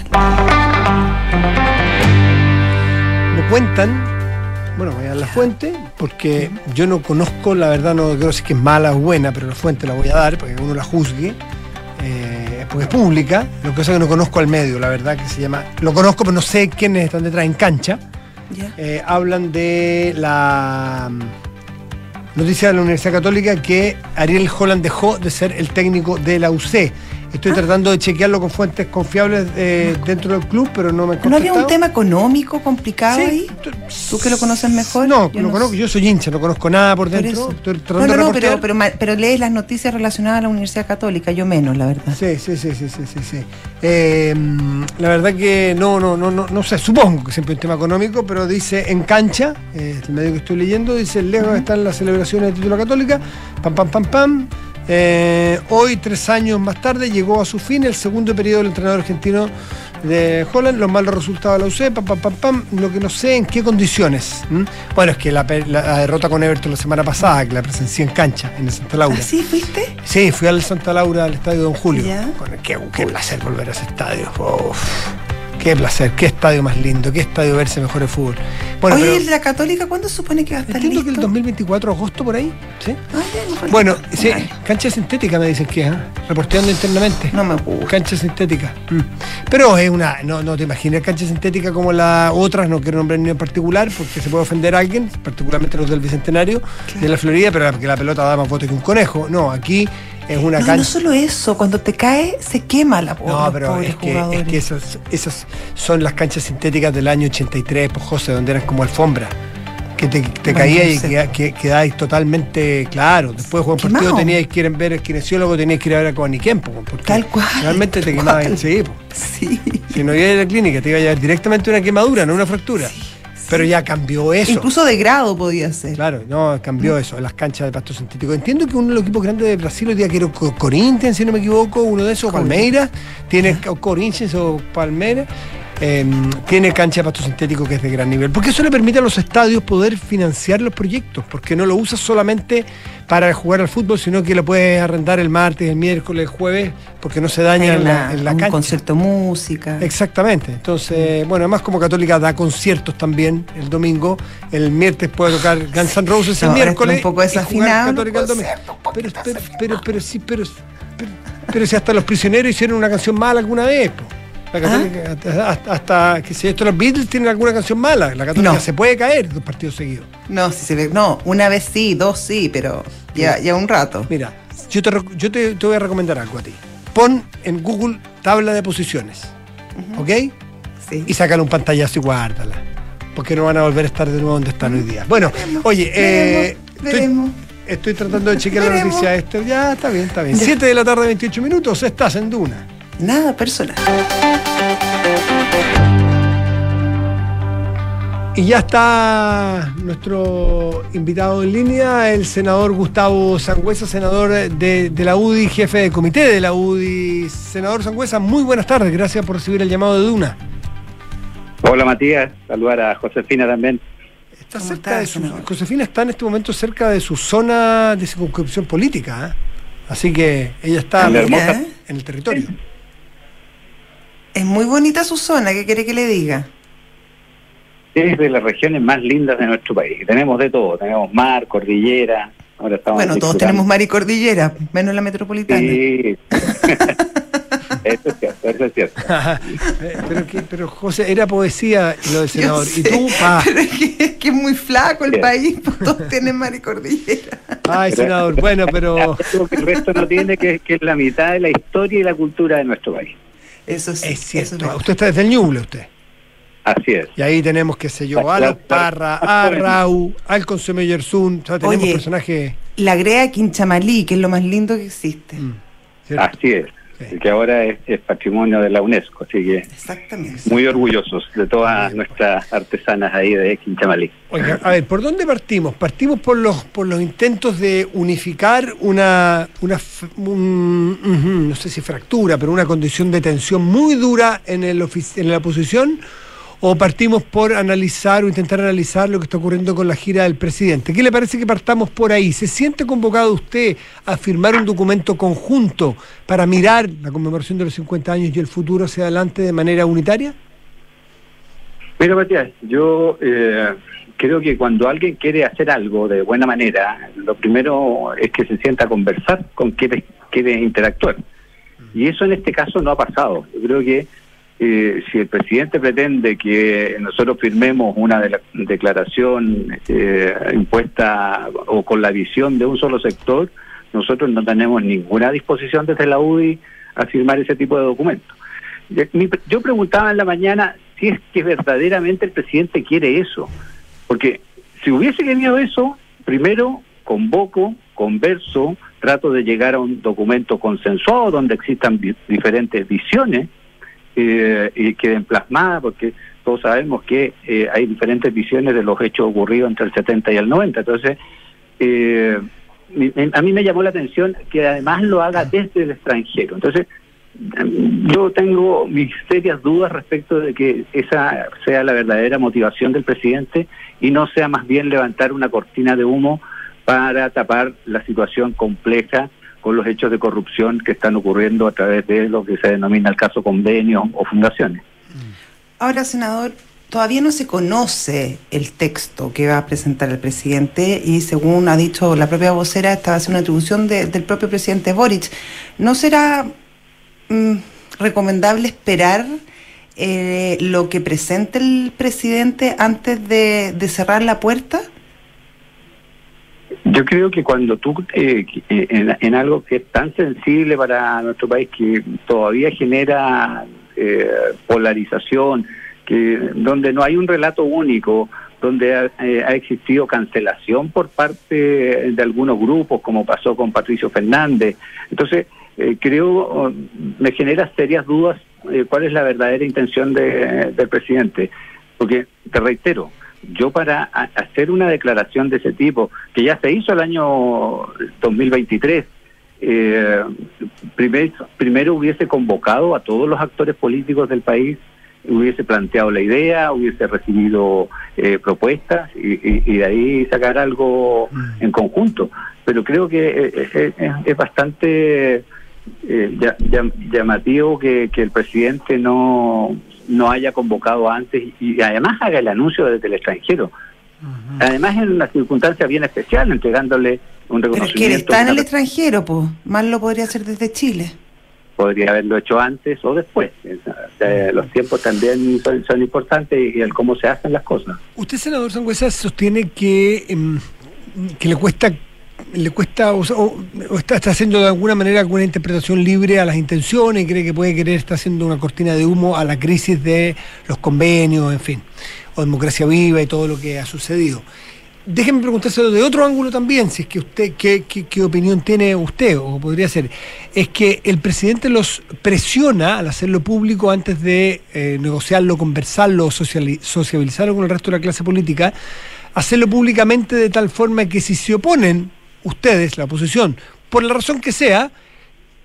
Me cuentan, bueno, voy a dar la fuente, porque yo no conozco, la verdad no creo si que es mala o buena, pero la fuente la voy a dar para que uno la juzgue, eh, porque es pública. Lo que pasa es que no conozco al medio, la verdad, que se llama. Lo conozco, pero no sé quiénes están detrás en cancha. Eh, hablan de la mm, noticia de la Universidad Católica que Ariel Holland dejó de ser el técnico de la UC. Estoy tratando de chequearlo con fuentes confiables eh, dentro del club, pero no me han ¿No había un tema económico complicado Sí, ahí? tú- ¿Tú que lo conoces mejor? No, Yo lo no conozco, sé. yo soy hincha, no conozco nada por dentro. Estoy No, tratando no, no, pero, pero, lees las noticias relacionadas a la Universidad Católica, yo menos, la verdad. Sí, sí, sí, sí, sí, sí, sí. Eh, la verdad que no, no, no, no, no sé, supongo que siempre es un tema económico, pero dice en cancha, eh, el medio que estoy leyendo, dice lejos están las celebraciones de título católica, pam, pam, pam, pam. Eh, hoy, tres años más tarde, llegó a su fin el segundo periodo del entrenador argentino de Holland, los malos resultados de la UC, pam, pam, pam, pam, lo que no sé en qué condiciones. Bueno, es que la, pe- la- la derrota con Everton la semana pasada, que la presencié en cancha, en el Santa Laura. ¿Así fuiste? Sí, fui al Santa Laura, al estadio Don Julio. Ya. Qué, qué placer volver a ese estadio. Uf, Qué placer, qué estadio más lindo, qué estadio verse mejor el fútbol. Bueno, Oye, ¿el de la Católica cuándo supone que va a estar entiendo que el 2024, agosto por ahí, ¿sí? Ah, bueno, sí, cancha sintética me dicen que ¿eh? reporteando internamente. No me gusta. Cancha sintética. Mm. Pero es una, no, no te imaginas cancha sintética como las otras, no quiero nombrar ni en particular, porque se puede ofender a alguien, particularmente los del Bicentenario de la Florida, pero que la pelota da más votos que un conejo. No, aquí es una no, cancha. No solo eso, cuando te cae se quema la pobre, No, pero es que, es que, esas, esas son las canchas sintéticas del año 83, pues José, donde eran como alfombra. Que te, te caía y que, quedáis totalmente claro. Después de jugar un partido teníais que ir a ver el kinesiólogo, teníais que ir a ver a Coaniquempo. Tal cual. Realmente te quemabas. Sí, sí. Si no ibas a la clínica, te iba a llevar directamente una quemadura, no una fractura. Sí. Pero ya cambió eso. Incluso de grado podía ser. Claro, no, cambió eso, las canchas de pasto sintético. Entiendo que uno de los equipos grandes de Brasil hoy día que Corinthians, si no me equivoco, uno de esos, Palmeiras, tiene Corinthians o Palmeiras. Em, tiene cancha de pasto sintético que es de gran nivel. Porque eso le permite a los estadios poder financiar los proyectos, porque no lo usas solamente para jugar al fútbol, sino que lo puedes arrendar el martes, el miércoles, el jueves, porque no se daña en, la, en la un cancha. concierto música. Exactamente. Entonces, bueno, además como Católica da conciertos también el domingo, el miércoles puede tocar Guns N' Roses el miércoles. Un poco desafinado. Católica el domingo. Pero, pero, pero, pero, sí, pero, pero, si hasta los prisioneros hicieron una canción mala alguna vez, ¿Ah? hasta, que si esto los Beatles tienen alguna canción mala, la católica se puede caer dos partidos seguidos. No, si se ve, no, una vez sí, dos sí, pero ya, ya un rato. Mira, yo, te, yo te, voy a recomendar algo a ti. Pon en Google tabla de posiciones, ¿ok? Sí. Y sácale un pantallazo y guárdala. Porque no van a volver a estar de nuevo donde están hoy día. Bueno, oye, eh, Estoy, tratando de chequear la noticia. Esto ya está bien, está bien. 7 de la tarde, 28 minutos, estás en Duna. Nada personal. Y ya está nuestro invitado en línea, el senador Gustavo Sangüesa, senador de, la UDI, jefe de comité de la UDI. Senador Sangüesa, muy buenas tardes, gracias por recibir el llamado de Duna. Hola Matías, saludar a Josefina también. Está cerca de su, Josefina está en este momento cerca de su zona de circunscripción política, ¿eh? así que ella está en, en el territorio. Es muy bonita su zona, ¿qué quiere que le diga? es de las regiones más lindas de nuestro país. Tenemos de todo, tenemos mar, cordillera. Ahora estamos bueno, todos tenemos mar y cordillera, menos la metropolitana. Sí. eso es cierto, eso es cierto. pero, pero José, era poesía lo del senador. y tú, pa. Pero es que, es muy flaco el país, pues todos tienen mar y cordillera. Ay, senador, bueno, pero. el resto no tiene, que, que es la mitad de la historia y la cultura de nuestro país. Eso sí. Es cierto. usted está desde el Ñuble, usted. Así es. Y ahí tenemos, qué sé yo, a los Parra, a Rau, al Consome Yersun, o sea, tenemos personajes. La Grea Quinchamalí, que es lo más lindo que existe. Mm, Así es. Que ahora es, patrimonio de la UNESCO, así que muy orgullosos de todas nuestras artesanas ahí de Quinchamalí. Oiga, a ver, ¿por dónde partimos? Partimos por los por los intentos de unificar una, una no sé si fractura, pero una condición de tensión muy dura en, el en la oposición o partimos por analizar o intentar analizar lo que está ocurriendo con la gira del presidente. ¿Qué le parece que partamos por ahí? ¿Se siente convocado usted a firmar un documento conjunto para mirar la conmemoración de los 50 años y el futuro hacia adelante de manera unitaria? Mira, Matías, yo eh, creo que cuando alguien quiere hacer algo de buena manera, lo primero es que se sienta a conversar con quien quiere interactuar. Y eso en este caso no ha pasado. Yo creo que eh, si el presidente pretende que nosotros firmemos una declaración eh, impuesta o con la visión de un solo sector, nosotros no tenemos ninguna disposición desde la UDI a firmar ese tipo de documentos. Yo preguntaba en la mañana si es que verdaderamente el presidente quiere eso, porque si hubiese querido eso, primero convoco, converso, trato de llegar a un documento consensuado donde existan diferentes visiones eh, y queden plasmadas, porque todos sabemos que eh, hay diferentes visiones de los hechos ocurridos entre el 70 y el 90. Entonces, eh, a mí me llamó la atención que además lo haga desde el extranjero. Entonces, yo tengo mis serias dudas respecto de que esa sea la verdadera motivación del presidente y no sea más bien levantar una cortina de humo para tapar la situación compleja con los hechos de corrupción que están ocurriendo a través de lo que se denomina el caso convenio o fundaciones. Ahora, senador, todavía no se conoce el texto que va a presentar el presidente y según ha dicho la propia vocera, esta va a ser una atribución de- del propio presidente Boric. ¿No será mm, recomendable esperar eh, lo que presente el presidente antes de, de cerrar la puerta? Yo creo que cuando tú, eh, eh, en, algo que es tan sensible para nuestro país, que todavía genera eh, polarización, que donde no hay un relato único, donde ha, eh, ha existido cancelación por parte de algunos grupos, como pasó con Patricio Fernández. Entonces, eh, creo, me genera serias dudas eh, cuál es la verdadera intención de- del presidente. Porque, te reitero, yo para hacer una declaración de ese tipo, que ya se hizo el año 2023, eh, primero, primero hubiese convocado a todos los actores políticos del país, hubiese planteado la idea, hubiese recibido eh, propuestas y, y- y de ahí sacar algo en conjunto. Pero creo que eh, eh, es, es bastante eh, llamativo que, que el presidente no, no haya convocado antes y además haga el anuncio desde el extranjero. Además en una circunstancia bien especial, entregándole un Pero es reconocimiento. que está en el extranjero, pues. Más lo podría hacer desde Chile. podría haberlo hecho antes o después. O sea, los tiempos también son, son importantes y el cómo se hacen las cosas. Usted, senador Sangüesa, sostiene que, em, que le cuesta le cuesta o, está, está haciendo de alguna manera alguna interpretación libre a las intenciones cree que puede querer estar haciendo una cortina de humo a la crisis de los convenios, en fin, o democracia viva y todo lo que ha sucedido. Déjeme preguntárselo de otro ángulo también, si es que usted, ¿qué, qué, qué opinión tiene usted? O podría ser, es que el presidente los presiona al hacerlo público antes de eh, negociarlo, conversarlo, sociabilizarlo con el resto de la clase política, hacerlo públicamente de tal forma que si se oponen ustedes, la oposición, por la razón que sea,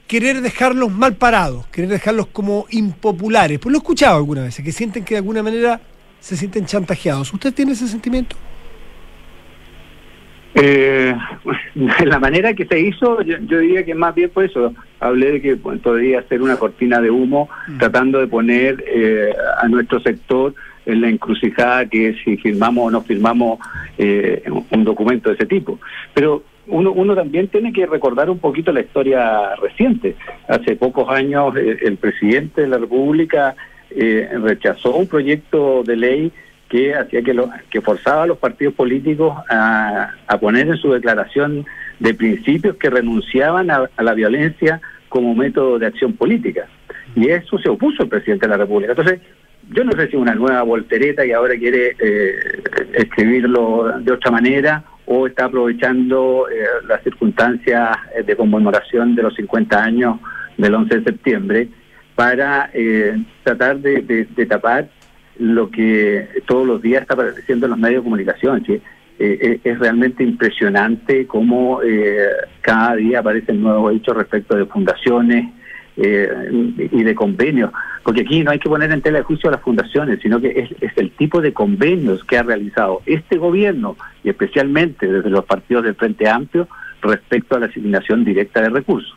querer dejarlos mal parados, querer dejarlos como impopulares. Pues lo he escuchado algunas veces, que sienten que de alguna manera se sienten chantajeados. ¿Usted tiene ese sentimiento? Eh, la manera que se hizo, yo, yo diría que más bien por eso, hablé de que bueno, podría ser una cortina de humo, tratando de poner eh, a nuestro sector en la encrucijada que si firmamos o no firmamos eh, un documento de ese tipo. Pero uno, uno también tiene que recordar un poquito la historia reciente. Hace pocos años eh, el presidente de la República eh, rechazó un proyecto de ley que hacía que, lo, que forzaba a los partidos políticos a, poner en su declaración de principios que renunciaban a, a la violencia como método de acción política. Y eso se opuso el presidente de la República. Entonces, yo no sé si una nueva voltereta y ahora quiere eh, escribirlo de otra manera o está aprovechando eh, las circunstancias eh, de conmemoración de los 50 años del 11 de septiembre para eh, tratar de, tapar lo que todos los días está apareciendo en los medios de comunicación. ¿sí? Eh, es realmente impresionante cómo eh, cada día aparecen nuevos hechos respecto de fundaciones eh, y de convenios. Porque aquí no hay que poner en tela de juicio a las fundaciones, sino que es, es el tipo de convenios que ha realizado este gobierno y especialmente desde los partidos del Frente Amplio respecto a la asignación directa de recursos.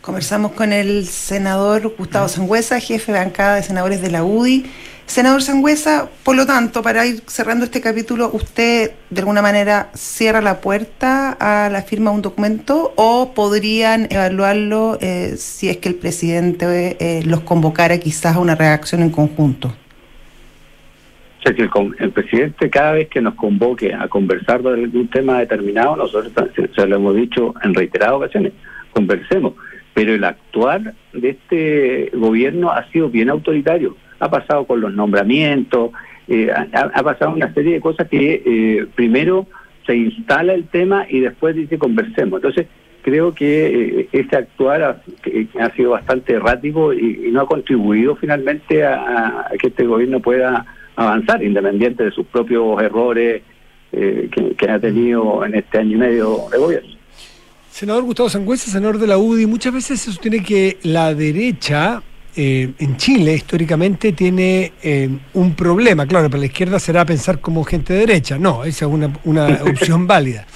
Conversamos con el senador Gustavo Sangüesa, jefe de bancada de senadores de la UDI. Senador Sangüesa, por lo tanto, para ir cerrando este capítulo, ¿usted de alguna manera cierra la puerta a la firma de un documento o podrían evaluarlo eh, si es que el presidente eh, los convocara quizás a una reacción en conjunto? O sea, que el, el, presidente cada vez que nos convoque a conversar de algún tema determinado, nosotros se lo hemos dicho en reiteradas ocasiones, conversemos. Pero el actuar de este gobierno ha sido bien autoritario. Ha pasado con los nombramientos, eh, ha, pasado una serie de cosas que eh, primero se instala el tema y después dice conversemos. Entonces, creo que eh, ese actuar ha, sido bastante errático y, no ha contribuido finalmente a, que este gobierno pueda avanzar, independiente de sus propios errores eh, que, que ha tenido en este año y medio de gobierno. Senador Gustavo Sangüesa, senador de la UDI, muchas veces se sostiene que la derecha eh, en Chile históricamente tiene eh, un problema. Claro, para la izquierda será pensar como gente de derecha. No, esa es una, una opción válida.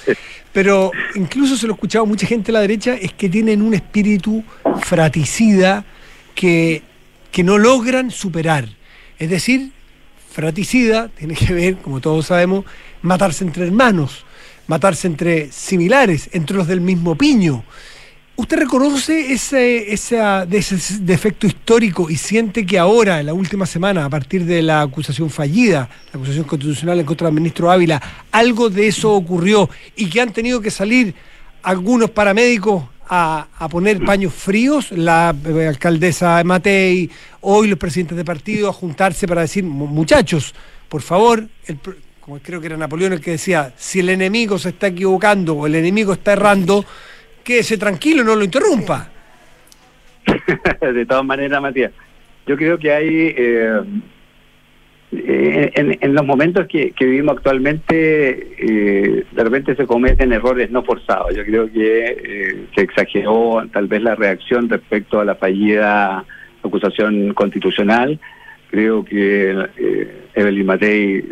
Pero incluso se lo he escuchado mucha gente de la derecha, es que tienen un espíritu fraticida que, que no logran superar. Es decir, fratricida tiene que ver, como todos sabemos, matarse entre hermanos, matarse entre similares, entre los del mismo piño. ¿Usted reconoce ese, ese, ese, defecto histórico y siente que ahora, en la última semana, a partir de la acusación fallida, la acusación constitucional en contra del ministro Ávila, algo de eso ocurrió y que han tenido que salir algunos paramédicos a, poner paños fríos, la eh, alcaldesa Matei, hoy los presidentes de partido, a juntarse para decir, muchachos, por favor, como creo que era Napoleón el que decía, si el enemigo se está equivocando o el enemigo está errando, quédese tranquilo, no lo interrumpa. de todas maneras, Matías, yo creo que hay... Eh, eh, en, los momentos que, vivimos actualmente, eh, de repente se cometen errores no forzados. Yo creo que eh, se exageró tal vez la reacción respecto a la fallida acusación constitucional. Creo que Evelyn Matei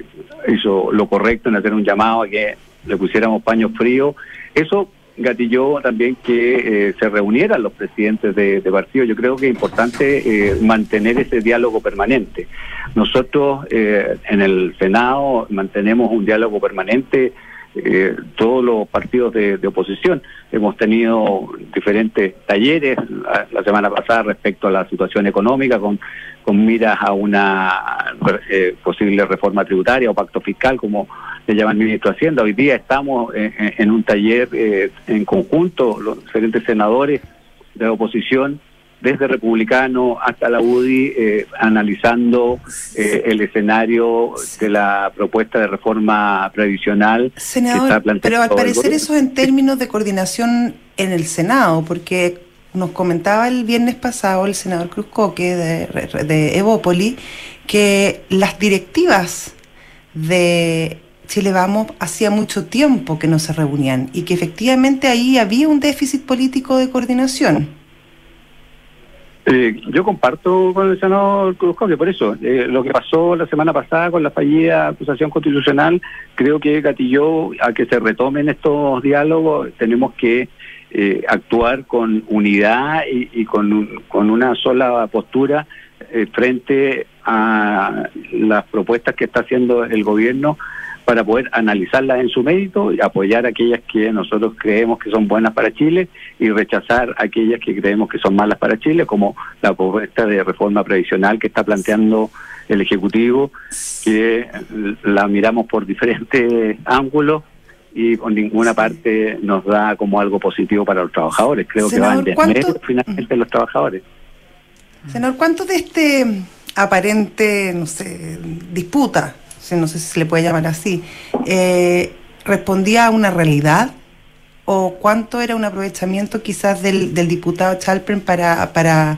hizo lo correcto en hacer un llamado a que le pusiéramos paños fríos. Eso gatilló también que eh, se reunieran los presidentes de, partido. Yo creo que es importante eh, mantener ese diálogo permanente. Nosotros eh, en el Senado mantenemos un diálogo permanente. todos los partidos de, oposición hemos tenido diferentes talleres la, semana pasada respecto a la situación económica con, con miras a una posible reforma tributaria o pacto fiscal como se llama el ministro de Hacienda. Hoy día estamos en, un taller eh, en conjunto, los diferentes senadores de la oposición, desde republicano hasta la UDI, eh, analizando eh, el escenario de la propuesta de reforma previsional. Senador, pero al parecer eso en términos de coordinación en el Senado, porque nos comentaba el viernes pasado el senador Cruz Coque de, de Evópoli que las directivas de Chile Vamos hacía mucho tiempo que no se reunían y que efectivamente ahí había un déficit político de coordinación. Eh, yo comparto con el senador Cruzco que por eso eh, lo que pasó la semana pasada con la fallida acusación constitucional creo que gatilló a que se retomen estos diálogos. Tenemos que eh, actuar con unidad y, con, con una sola postura frente a las propuestas que está haciendo el gobierno para poder analizarlas en su mérito y apoyar aquellas que nosotros creemos que son buenas para Chile y rechazar aquellas que creemos que son malas para Chile, como la propuesta de reforma previsional que está planteando el Ejecutivo, que la miramos por diferentes ángulos y con ninguna parte nos da como algo positivo para los trabajadores. Creo que va en desmedro finalmente los trabajadores. Senador, ¿cuánto de este aparente, no sé, disputa no sé si se le puede llamar así, eh, respondía a una realidad o cuánto era un aprovechamiento quizás del, diputado Chalpern para, para,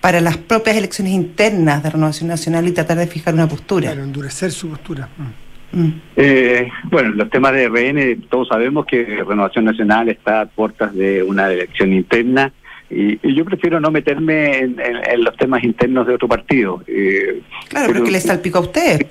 para las propias elecciones internas de Renovación Nacional y tratar de fijar una postura. Para endurecer su postura. Mm. Mm. Eh, bueno, los temas de RN, todos sabemos que Renovación Nacional está a puertas de una elección interna y, yo prefiero no meterme en, los temas internos de otro partido. Eh, claro, pero, que le salpica a usted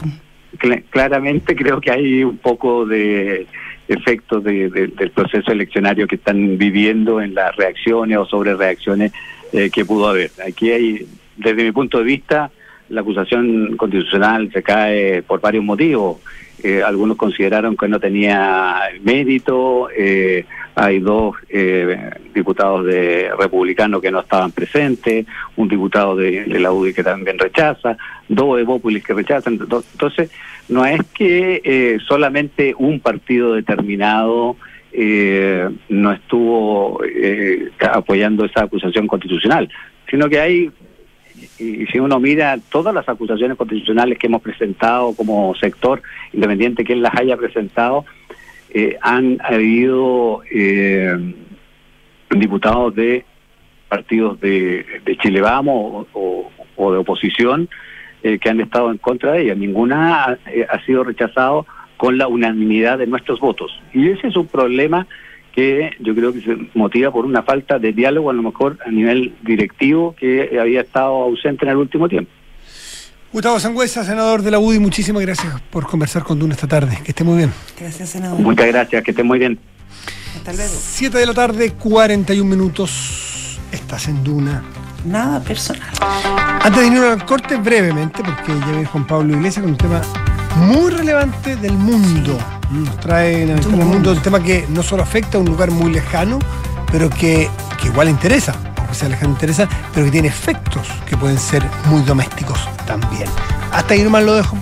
claramente creo que hay un poco de efecto del proceso eleccionario que están viviendo en las reacciones o sobre reacciones eh, que pudo haber. Aquí hay, desde mi punto de vista, la acusación constitucional se cae por varios motivos. Eh, algunos consideraron que no tenía mérito, eh, hay dos eh, diputados de republicanos que no estaban presentes, un diputado de, la UDI que también rechaza, dos Evópolis que rechazan. Entonces, no es que eh, solamente un partido determinado no estuvo apoyando esa acusación constitucional, sino que hay y si uno mira todas las acusaciones constitucionales que hemos presentado como sector, independiente que las haya presentado, eh, han habido eh, diputados de partidos de, Chile Vamos o, de oposición eh, que han estado en contra de ella. Ninguna ha, sido rechazado con la unanimidad de nuestros votos. Y ese es un problema que yo creo que se motiva por una falta de diálogo, a lo mejor a nivel directivo, que había estado ausente en el último tiempo. Gustavo Sangüesa, senador de la UDI, muchísimas gracias por conversar con Duna esta tarde. Que esté muy bien. Gracias, senador. Muchas gracias, que esté muy bien. Hasta luego. 7 de la tarde, 41 minutos. Estás en Duna Nada personal. Antes de irnos al corte, brevemente, porque ya viene Juan Pablo Iglesias con un tema muy relevante del mundo. Nos trae ventana al mundo, un tema que no solo afecta a un lugar muy lejano, pero que, que igual interesa, aunque sea lejano interesa, pero que tiene efectos que pueden ser muy domésticos también. Hasta ahí nomás lo dejo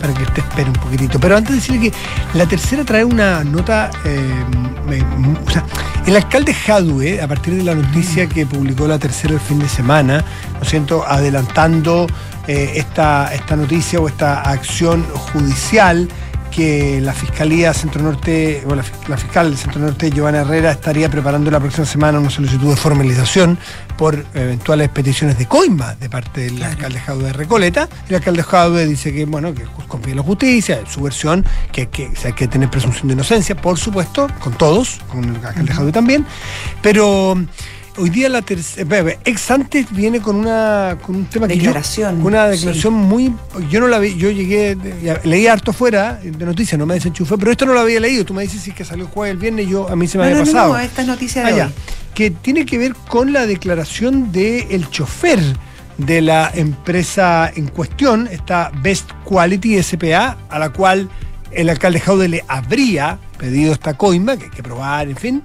para que usted espere un poquitito. Pero antes de decirle que la tercera trae una nota, eh, me- o sea, el alcalde Jadue, a partir de la noticia que publicó la tercera el fin de semana, lo siento, adelantando eh, esta, esta noticia o esta acción judicial que la Fiscalía Centro Norte, o la, fi- la fiscal del Centro Norte, Giovanna Herrera, estaría preparando la próxima semana una solicitud de formalización por eventuales peticiones de coima de parte del alcalde Jaude de Recoleta. El alcalde Jaude dice que, bueno, que ju- confía en la justicia, en su versión, que, que o sea, hay que tener presunción de inocencia, por supuesto, con todos, con el alcalde Jaude también, pero hoy día la tercera, ex antes viene con una con un tema que yo- Declaración, una declaración muy yo no la vi yo llegué ya, leí harto fuera de noticias no me desenchufé pero esto no lo había leído. Tú me dices si que salió jueves el viernes yo a mí se me No, había no, no, pasado. no, esta es noticia de Ah, ya. que tiene que ver con la declaración del chofer de la empresa en cuestión, esta Best Quality SPA, a la cual el alcalde Jaude le habría pedido esta coima, que hay que probar, en fin,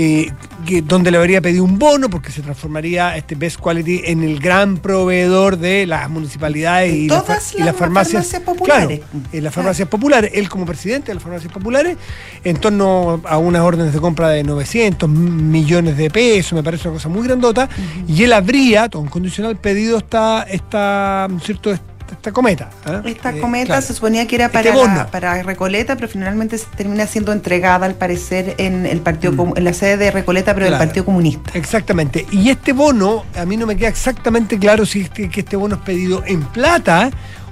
eh, que- donde le habría pedido un bono porque se transformaría este Best Quality en el gran proveedor de las municipalidades De y, las y farmacias, farmacias populares. Claro, en las farmacias populares, él como presidente de las farmacias populares, en torno a unas órdenes de compra de 900 millones de pesos, me parece una cosa muy grandota, y él habría, todo un condicional, pedido esta, esta, ¿no es ¿cierto? Esta, cometa. ¿ah? Esta Eh, cometa claro. se suponía que era Este para, la- para Recoleta, pero finalmente se termina siendo entregada al parecer en el partido Mm. En la sede de Recoleta, pero Claro. del Partido Comunista. Exactamente. Y este bono, a mí no me queda exactamente claro si este, que este bono es pedido en plata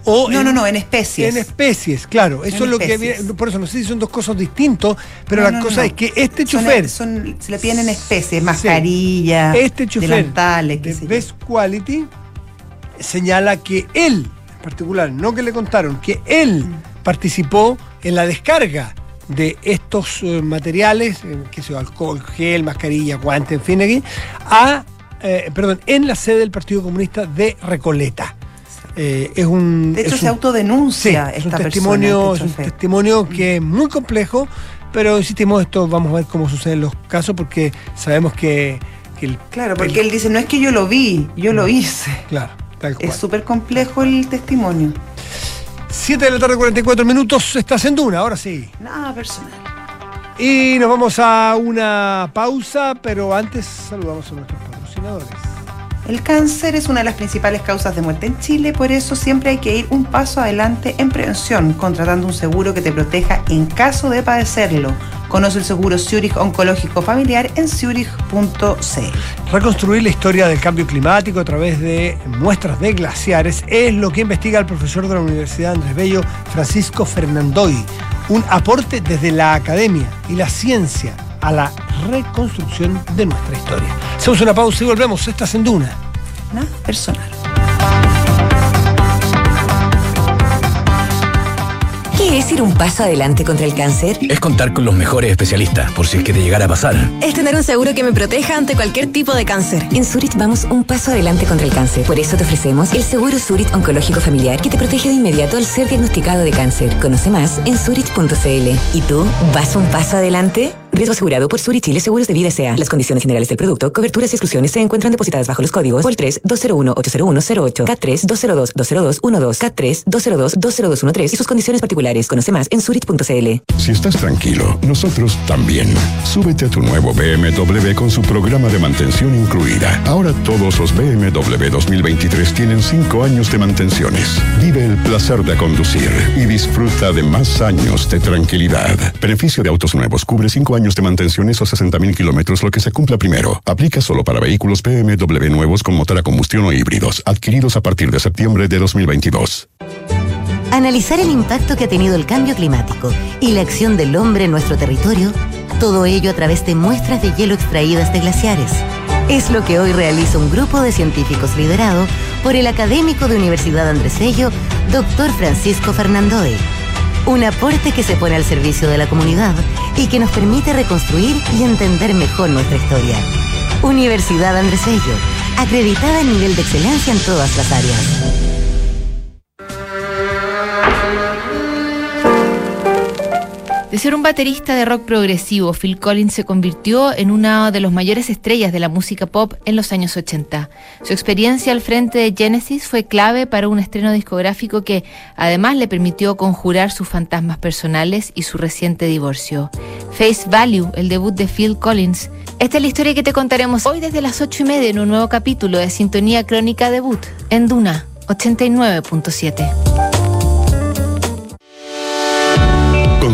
o No, no, no, en especies. En especies, claro. Eso En es lo que especies. viene- por eso no sé si son dos cosas distintas, pero No, la no, cosa no. es que este chofer, son- se le piden en especies, Sí. mascarilla, este chofer de. Best Quality señala que él, en particular, no que le contaron, que él Mm. participó en la descarga de estos eh, materiales, eh, que sea alcohol, gel, mascarilla, guante, en fin, aquí, a, eh, perdón, en la sede del Partido Comunista de Recoleta. Eh, es un, De hecho, es se un- autodenuncia Sí, es un esta testimonio, persona, es un este testimonio que es muy complejo, pero insistimos esto, vamos a ver cómo suceden los casos, porque sabemos que, que el Claro, porque él dice, no es que yo lo vi, yo Mm. lo hice. claro, tal cual. Es súper complejo el testimonio. 7 de la tarde, 44 minutos, estás en Duna, ahora sí. Nada personal. Y nos vamos a una pausa, pero antes saludamos a nuestros patrocinadores. El cáncer es una de las principales causas de muerte en Chile, por eso siempre hay que ir un paso adelante en prevención, contratando un seguro que te proteja en caso de padecerlo. Conoce el seguro Zurich Oncológico Familiar en zurich.cl. Reconstruir la historia del cambio climático a través de muestras de glaciares es lo que investiga el profesor de la Universidad Andrés Bello, Francisco Fernandoy. Un aporte desde la academia y la ciencia a la reconstrucción de nuestra historia. Hacemos una pausa y volvemos. Estás en Duna. Nada personal. ¿Qué es ir un paso adelante contra el cáncer? Es contar con los mejores especialistas, por si es que te llegara a pasar. Es tener un seguro que me proteja ante cualquier tipo de cáncer. En Zurich vamos un paso adelante contra el cáncer. Por eso te ofrecemos el seguro Zurich Oncológico Familiar que te protege de inmediato al ser diagnosticado de cáncer. Conoce más en zurich.cl. ¿Y tú vas un paso adelante? Riesgo asegurado por Zurich Chile Seguros de Vida S.A. Las condiciones generales del producto, coberturas y exclusiones se encuentran depositadas bajo los códigos POL 3 201 801 08 K3 202 202 12 K3 202 20213 y sus condiciones particulares. Conoce más en zurich.cl. Si estás tranquilo, nosotros también. Súbete a tu nuevo BMW con su programa de mantención incluida. Ahora todos los BMW 2023 tienen 5 años de mantenciones. Vive el placer de conducir y disfruta de más años de tranquilidad. Beneficio de autos nuevos cubre 5 años de mantenciones o 60 mil kilómetros, lo que se cumpla primero. Aplica solo para vehículos BMW nuevos con motor a combustión o híbridos, adquiridos a partir de septiembre de 2022. Analizar el impacto que ha tenido el cambio climático y la acción del hombre en nuestro territorio, todo ello a través de muestras de hielo extraídas de glaciares. Es lo que hoy realiza un grupo de científicos liderado por el académico de Universidad Andrés Bello, doctor Francisco Fernandoe. Un aporte que se pone al servicio de la comunidad y que nos permite reconstruir y entender mejor nuestra historia. Universidad Andrés Bello, acreditada en nivel de excelencia en todas las áreas. De ser un baterista de rock progresivo, Phil Collins se convirtió en una de las mayores estrellas de la música pop en los años 80. Su experiencia al frente de Genesis fue clave para un estreno discográfico que además le permitió conjurar sus fantasmas personales y su reciente divorcio. Face Value, el debut de Phil Collins. Esta es la historia que te contaremos hoy desde las 8 y media en un nuevo capítulo de Sintonía Crónica Debut en Duna 89.7.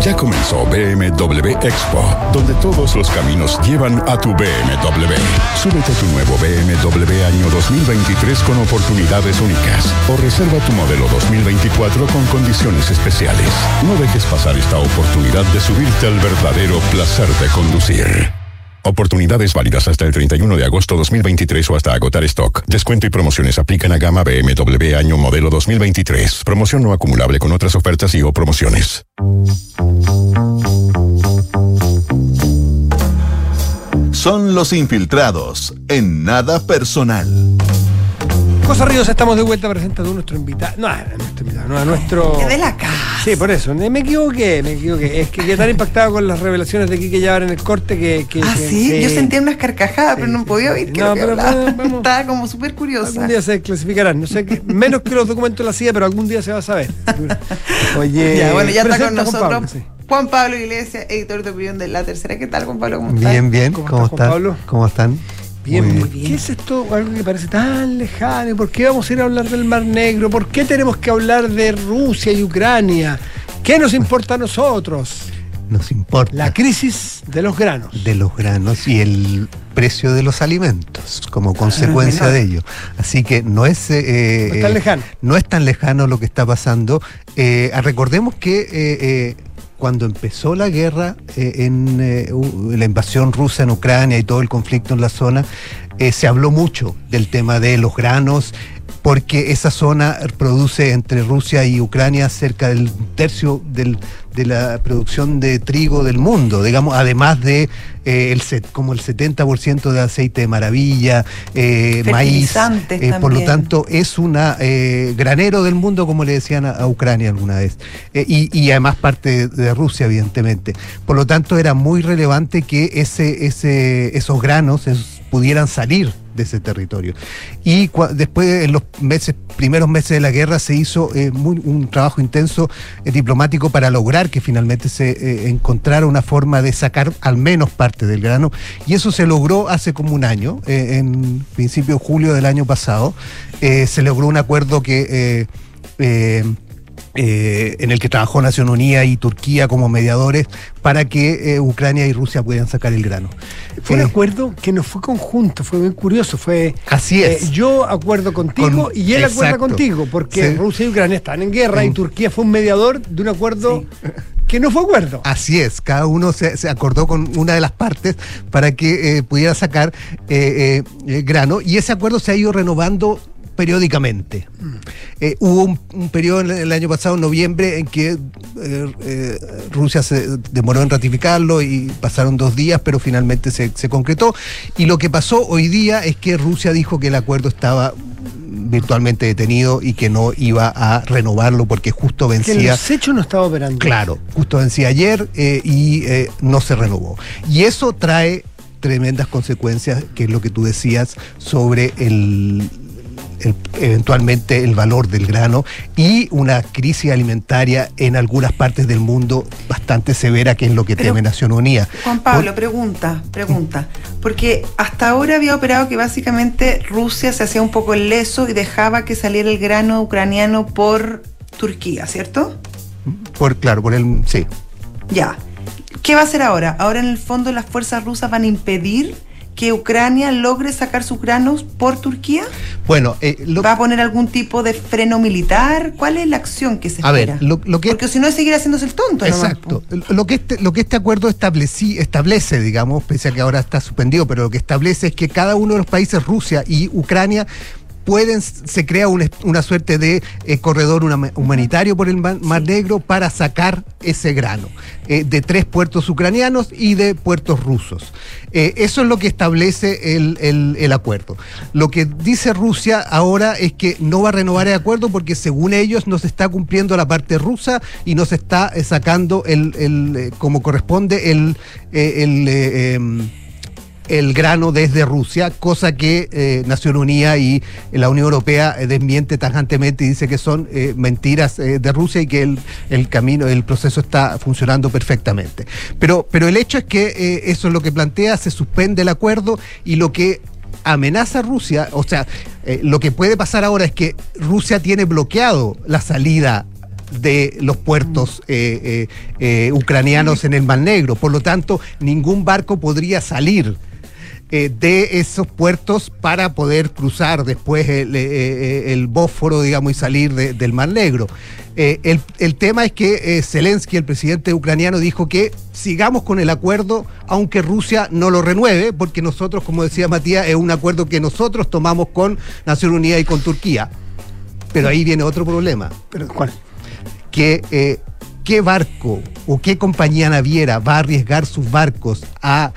Ya comenzó BMW Expo, donde todos los caminos llevan a tu BMW. Súbete a tu nuevo BMW año 2023 con oportunidades únicas o reserva tu modelo 2024 con condiciones especiales. No dejes pasar esta oportunidad de subirte al verdadero placer de conducir. Oportunidades válidas hasta el 31 de agosto 2023 o hasta agotar stock. Descuento y promociones aplican a gama BMW año modelo 2023. Promoción no acumulable con otras ofertas y o promociones. Son los infiltrados en nada personal. José Ríos, estamos de vuelta presentando a nuestro invitado. No, a nuestro invitado, no, a nuestro. Es de la casa. Sí, por eso. Me equivoqué, me equivoqué. Es que quedé tan impactado con las revelaciones de Quique Yavar en el corte que. que Ah, que- sí, que- yo sentía unas carcajadas, pero no podía oír que No, lo que pero hablaba. vamos, vamos. Estaba como súper curiosa. Algún día se clasificarán. No sé qué. Menos que los documentos de la CIA, pero algún día se va a saber. Oye. Ya, bueno, ya está con nosotros Pablo, sí. Juan Pablo Iglesias, editor de opinión de La Tercera. ¿Qué tal, Juan Pablo? ¿Cómo estás? Bien, bien. ¿Cómo ¿Cómo, estás, Juan? Pablo? ¿Cómo están? Bien, Muy ¿qué es esto? Algo que parece tan lejano. ¿Por qué vamos a ir a hablar del Mar Negro? ¿Por qué tenemos que hablar de Rusia y Ucrania? ¿Qué nos importa a nosotros? Nos importa La crisis de los granos. de los granos y el precio de los alimentos como consecuencia menor. de ello. Así que no es, eh, No es tan eh, lejano. no es tan lejano lo que está pasando. Eh, recordemos que cuando empezó la guerra eh, en eh, la invasión rusa en Ucrania y todo el conflicto en la zona, eh, se habló mucho del tema de los granos porque esa zona produce entre Rusia y Ucrania cerca del tercio del- de la producción de trigo del mundo, digamos, además de eh, el set, como el 70% de aceite de maravilla, eh, maíz, eh, por lo tanto es una eh, granero del mundo, como le decían a, a Ucrania alguna vez, Eh, y, y además parte de, de Rusia, evidentemente. Por lo tanto, era muy relevante que ese, ese, esos granos pudieran salir de ese territorio. Y después, en los meses, primeros meses de la guerra, se hizo eh, un trabajo intenso eh, diplomático para lograr que finalmente se eh, encontrara una forma de sacar al menos parte del grano. Y eso se logró hace como un año, en principio de julio del año pasado. Se logró un acuerdo que... eh, en el que trabajó Nación Unida y Turquía como mediadores para que eh, Ucrania y Rusia pudieran sacar el grano. Fue un Eh, acuerdo que no fue conjunto, fue bien curioso. Fue Así es. yo acuerdo contigo Con- y él acuerda contigo, porque Sí. Rusia y Ucrania están en guerra y Turquía fue un mediador de un acuerdo que no fue acuerdo. Así es, cada uno se, se acordó con una de las partes para que eh, pudiera sacar eh, grano y ese acuerdo se ha ido renovando periódicamente. Eh, hubo un, un periodo en el, el año pasado, en noviembre, en que eh, eh, Rusia se demoró en ratificarlo y pasaron dos días, pero finalmente se, se concretó. Y lo que pasó hoy día es que Rusia dijo que el acuerdo estaba virtualmente detenido y que no iba a renovarlo porque justo que en vencía los hechos no estaba operando. Claro, justo vencía ayer eh, y eh, no se renovó. Y eso trae tremendas consecuencias, que es lo que tú decías, sobre el, el- eventualmente el valor del grano y una crisis alimentaria en algunas partes del mundo bastante severa, que es lo que Pero- teme Nación Unida. Juan Pablo, pregunta, pregunta. Porque hasta ahora había operado que básicamente Rusia se hacía un poco el leso y dejaba que saliera el grano ucraniano por Turquía, ¿cierto? Por, claro, por el. Sí. Ya. ¿Qué va a hacer ahora? Ahora en el fondo las fuerzas rusas van a impedir que Ucrania logre sacar sus granos por Turquía. Bueno, eh, ¿va a poner algún tipo de freno militar? ¿Cuál es la acción que se a espera? Ver, lo, lo que, Porque si no es seguir haciéndose el tonto. Exacto. lo, que este, lo que este acuerdo establece, digamos, pese a que ahora está suspendido, pero lo que establece es que cada uno de los países, Rusia y Ucrania, pueden, se crea una, una suerte de eh, corredor humanitario por el Mar, Negro para sacar ese grano eh, de tres puertos ucranianos y de puertos rusos. Eh, eso es lo que establece el, el, acuerdo. Lo que dice Rusia ahora es que no va a renovar el acuerdo porque según ellos no se está cumpliendo la parte rusa y no se está sacando el, el como corresponde el, el em, el grano desde Rusia, cosa que eh, Nación Unida y la Unión Europea eh, desmiente tajantemente y dice que son eh, mentiras de Rusia y que el, el, camino, el proceso está funcionando perfectamente. Pero, pero el hecho es que eso es lo que plantea, se suspende el acuerdo y lo que amenaza a Rusia, o sea, lo que puede pasar ahora es que Rusia tiene bloqueado la salida de los puertos ucranianos en el Mar Negro. Por lo tanto, ningún barco podría salir eh, de esos puertos para poder cruzar después el, eh, eh, Bósforo, digamos, y salir del Mar Negro. El, tema es que Zelensky, el presidente ucraniano, dijo que sigamos con el acuerdo, aunque Rusia no lo renueve, porque nosotros, como decía Matías, es un acuerdo que nosotros tomamos con Nación Unida y con Turquía. Pero ahí viene otro problema. ¿Pero cuál? Que ¿qué barco o qué compañía naviera va a arriesgar sus barcos a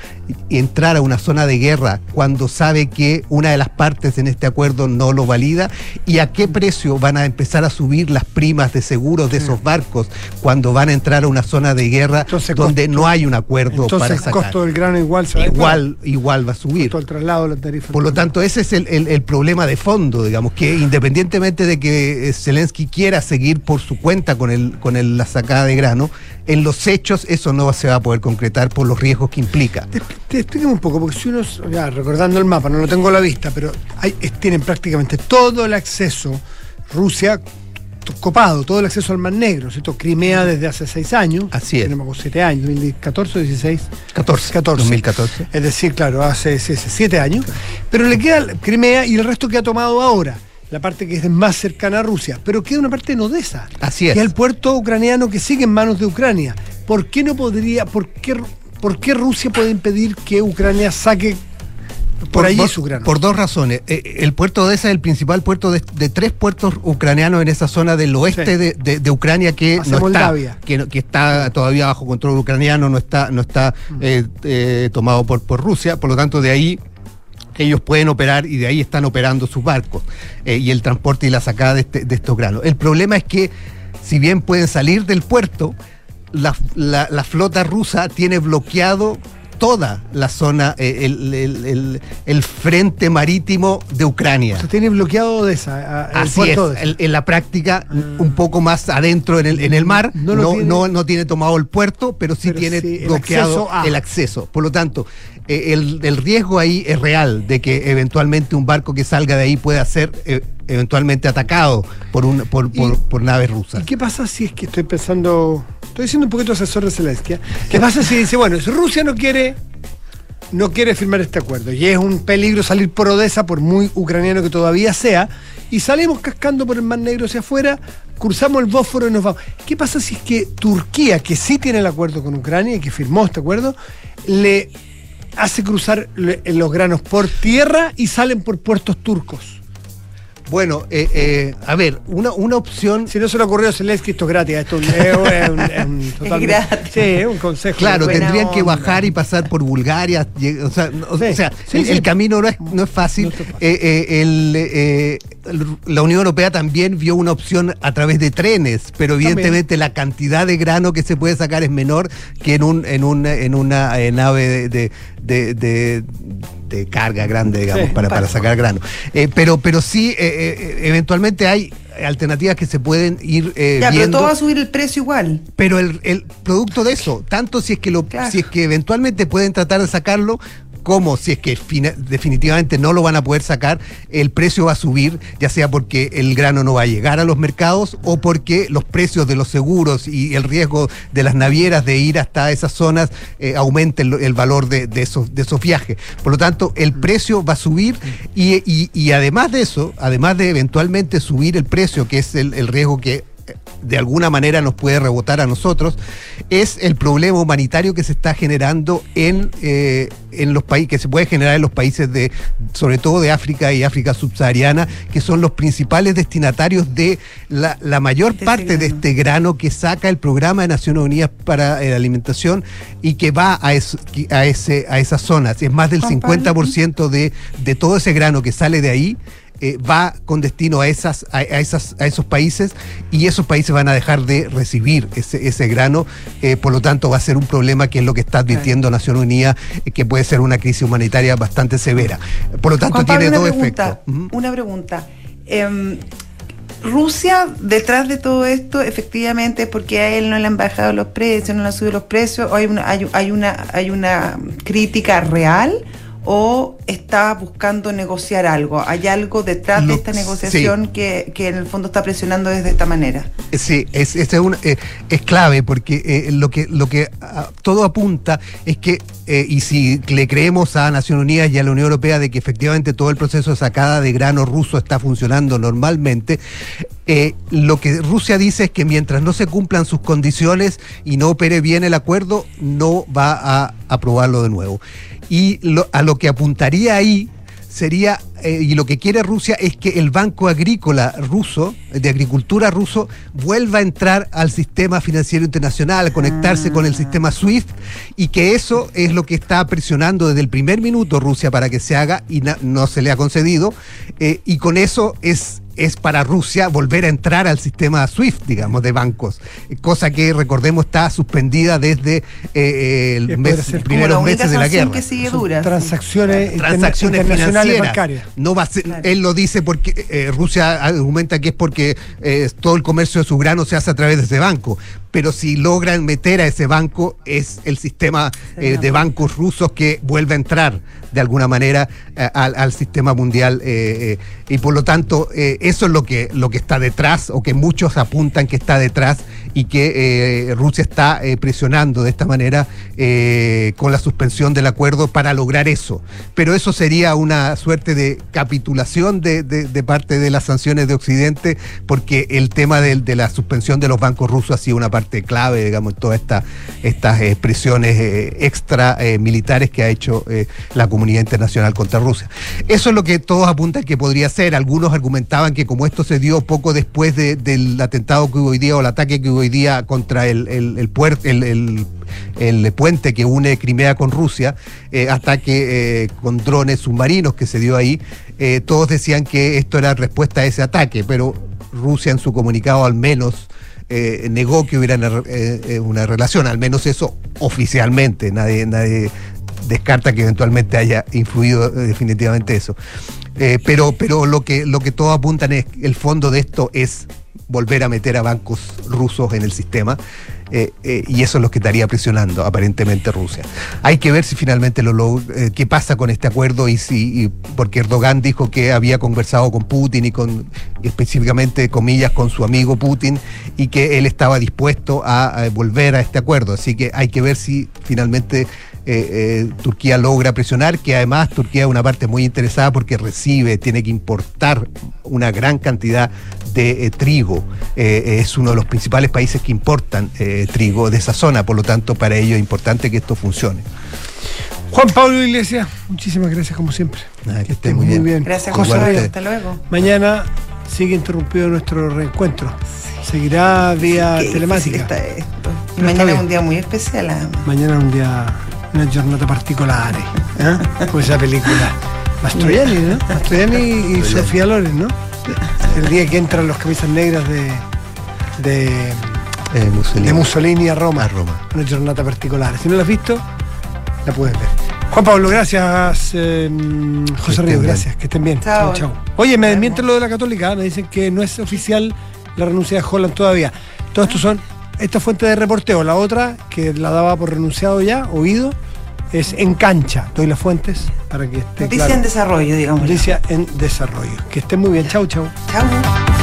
entrar a una zona de guerra cuando sabe que una de las partes en este acuerdo no lo valida? ¿Y a qué precio van a empezar a subir las primas de seguros de esos barcos cuando van a entrar a una zona de guerra donde no hay un acuerdo para sacar? el costo del grano igual se va igual, a igual va a subir. El traslado, la tarifa. Por lo tanto, ese es el, problema de fondo, digamos, que independientemente de que eh, Zelensky quiera seguir por su cuenta con, el, con el, la sacada de grano, en los hechos eso no se va a poder concretar por los riesgos que implica. Te, explico un poco, porque si uno, ya recordando el mapa, no lo tengo a la vista, pero hay, tienen prácticamente todo el acceso, Rusia copado, todo el acceso al Mar Negro, ¿cierto? Crimea desde hace seis años. Así es. Tenemos siete años, 2014 o 16. 14. 14. 2014. Es decir, claro, hace, hace siete años. Pero le queda Crimea y el resto que ha tomado ahora la parte que es más cercana a Rusia, pero queda una parte no de esa. Así es. Que es el puerto ucraniano que sigue en manos de Ucrania. ¿Por qué no podría, por qué, por qué Rusia puede impedir que Ucrania saque por, allí su grano? Por dos razones. Eh, el puerto de esa es el principal puerto de, tres puertos ucranianos en esa zona del oeste de, Ucrania que no está, que, que, está todavía bajo control ucraniano, no está, no está mm. eh, eh, tomado por, por Rusia. Por lo tanto, de ahí ellos pueden operar y de ahí están operando sus barcos eh, y el transporte y la sacada de, este, de, estos granos. El problema es que si bien pueden salir del puerto, la, flota rusa tiene bloqueado toda la zona, eh, el, frente marítimo de Ucrania. Se tiene bloqueado de esa. Así es, en la práctica, ah. un poco más adentro en el, en el mar, no, no, tiene... tomado el puerto, pero sí tiene bloqueado el acceso. Por lo tanto, eh, el, riesgo ahí es real de que eventualmente un barco que salga de ahí pueda ser eh, eventualmente atacado por, un, por, por, naves rusas. ¿Y qué pasa si es que estoy pensando, estoy siendo un poquito asesor de Zelensky, ¿eh? ¿qué pasa si dice, bueno, si Rusia no quiere no quiere firmar este acuerdo y es un peligro salir por Odessa, por muy ucraniano que todavía sea, y salimos cascando por el Mar Negro hacia afuera, cruzamos el Bósforo y nos vamos. ¿Qué pasa si es que Turquía, que sí tiene el acuerdo con Ucrania y que firmó este acuerdo, le hace cruzar los granos por tierra y salen por puertos turcos. Bueno, eh, eh, a ver, una, una opción. Si no se le ocurrió a Zelensky, esto es gratis. Esto es un, es gratis. Sí, es un consejo. Claro, tendrían que bajar y pasar por Bulgaria. O sea, o sea el, camino no es, no es fácil. Eh, la Unión Europea también vio una opción a través de trenes, pero evidentemente la cantidad de grano que se puede sacar es menor que en, un, en, un, en una nave de, de, de carga grande, digamos, para, para, sacar grano. Eh, pero, pero sí, eh, eh, eventualmente hay alternativas que se pueden ir ya, pero todo va a subir el precio igual. Pero el, producto de eso, tanto si es que lo, si es que eventualmente pueden tratar de sacarlo, cómo, si es que definitivamente no lo van a poder sacar, el precio va a subir, ya sea porque el grano no va a llegar a los mercados o porque los precios de los seguros y el riesgo de las navieras de ir hasta esas zonas eh, aumenten el valor de, de esos, de esos viajes. Por lo tanto, el precio va a subir y, y- y además de eso, además de eventualmente subir el precio, que es el, el riesgo que de alguna manera nos puede rebotar a nosotros, es el problema humanitario que se está generando en, eh, en los países, que se puede generar en los países de, sobre todo de África y África subsahariana, que son los principales destinatarios de la, la mayor parte de este grano que saca el programa de Naciones Unidas para eh, la alimentación y que va a, es- a, ese, a esas zonas. Es más del Juan Pablo. 50% de, de todo ese grano que sale de ahí eh, va con destino a esas, a, a esas, a esos países y esos países van a dejar de recibir ese, ese grano. eh, por lo tanto, va a ser un problema que es lo que está advirtiendo Naciones Unidas, eh, que puede ser una crisis humanitaria bastante severa. Por lo tanto, Pablo, tiene dos pregunta, efectos. Una pregunta. Em, Rusia, detrás de todo esto, efectivamente, es porque a él no le han bajado los precios, no le han subido los precios, hay una, hay, hay una, hay una crítica real, o está buscando negociar algo. ¿Hay algo detrás de esta negociación que, que en el fondo está presionando desde esta manera? Eh, Sí, es, es, un- eh, es clave porque eh, lo que, lo que ah, todo apunta es que, eh, y si le creemos a Naciones Unidas y a la Unión Europea de que efectivamente todo el proceso de sacada de grano ruso está funcionando normalmente, lo que Rusia dice es que mientras no se cumplan sus condiciones y no opere bien el acuerdo, no va a aprobarlo de nuevo. Y lo- a lo que apuntaría ahí sería, eh, y lo que quiere Rusia es que el Banco Agrícola ruso, de agricultura ruso, vuelva a entrar al sistema financiero internacional, a conectarse con el sistema SWIFT, y que eso es lo que está presionando desde el primer minuto Rusia para que se haga y no se le ha concedido, eh, y con eso es es para Rusia volver a entrar al sistema SWIFT, digamos, de bancos, eh, cosa que recordemos está suspendida desde eh, el Que mes- primeros meses de la guerra que sigue dura. sí. transacciones, interna- transacciones internacionales bancarias. No va a ser- Claro. él lo dice porque eh, Rusia argumenta que es porque eh, todo el comercio de su grano se hace a través de ese banco. Pero si logran meter a ese banco, es el sistema eh, de bancos rusos que vuelve a entrar de alguna manera eh, al, al sistema mundial. eh, eh, y por lo tanto, eso es lo que, lo que está detrás, o que muchos apuntan que está detrás, y que eh, Rusia está eh, presionando de esta manera eh, con la suspensión del acuerdo para lograr eso. Pero eso sería una suerte de capitulación de, de- parte de las sanciones de Occidente, porque el tema de, la suspensión de los bancos rusos ha sido una parte clave, digamos, en todas esta- estas presiones extra militares que ha hecho la comunidad internacional contra Rusia. Eso es lo que todos apuntan que podría ser. Algunos argumentaban que como esto se dio poco después de- del atentado que hubo hoy día o el ataque que hubo hoy día contra el, el, el puer- el- el- puente que une Crimea con Rusia, eh, ataque eh, con drones submarinos que se dio ahí, eh, todos decían que esto era respuesta a ese ataque, pero Rusia en su comunicado al menos eh, negó que hubiera una, relación, al menos eso oficialmente, nadie, nadie descarta que eventualmente haya influido definitivamente eso. Pero pero lo que, lo que todos apuntan es el fondo de esto es volver a meter a bancos rusos en el sistema. eh, eh, y eso es lo que estaría presionando aparentemente Rusia. Hay que ver si finalmente lo, lo- eh, qué pasa con este acuerdo y si porque Erdogan dijo que había conversado con Putin y con específicamente comillas con su amigo Putin y que él estaba dispuesto a volver a este acuerdo. Así que hay que ver si finalmente eh, eh, Turquía logra presionar, que además Turquía es una parte muy interesada porque recibe, tiene que importar una gran cantidad de eh, trigo. Eh, es uno de los principales países que importan eh, trigo de esa zona, por lo tanto para ello es importante que esto funcione. Juan Pablo Iglesias, muchísimas gracias como siempre. Que esté muy bien. Gracias, José Hasta luego. Mañana sigue interrumpido nuestro reencuentro. Seguirá vía telemática. difícil está esto. Y mañana es un día muy especial. además. Mañana es un día, una giornata particolare. ¿eh? Esa película. Mastroianni, ¿no? Mastroianni y Sofía Loren, ¿no? El día que entran los camisas negras de, de, Eh, Mussolini. de Mussolini a Roma. A Roma. Una giornata particolare. Si no la has visto, la puedes ver. Juan Pablo, gracias. eh, José bien. gracias. Que estén bien. Chao. Oye, me desmienten lo de la católica. Me dicen que no es oficial la renuncia de Holland todavía. Todo esto son esta fuente de reporteo. La otra, que la daba por renunciado ya, oído, es en cancha. Doy las fuentes para que esté Noticia claro. en desarrollo, digamos. Noticia en desarrollo. Que esté muy bien. Chau, chau. Chau.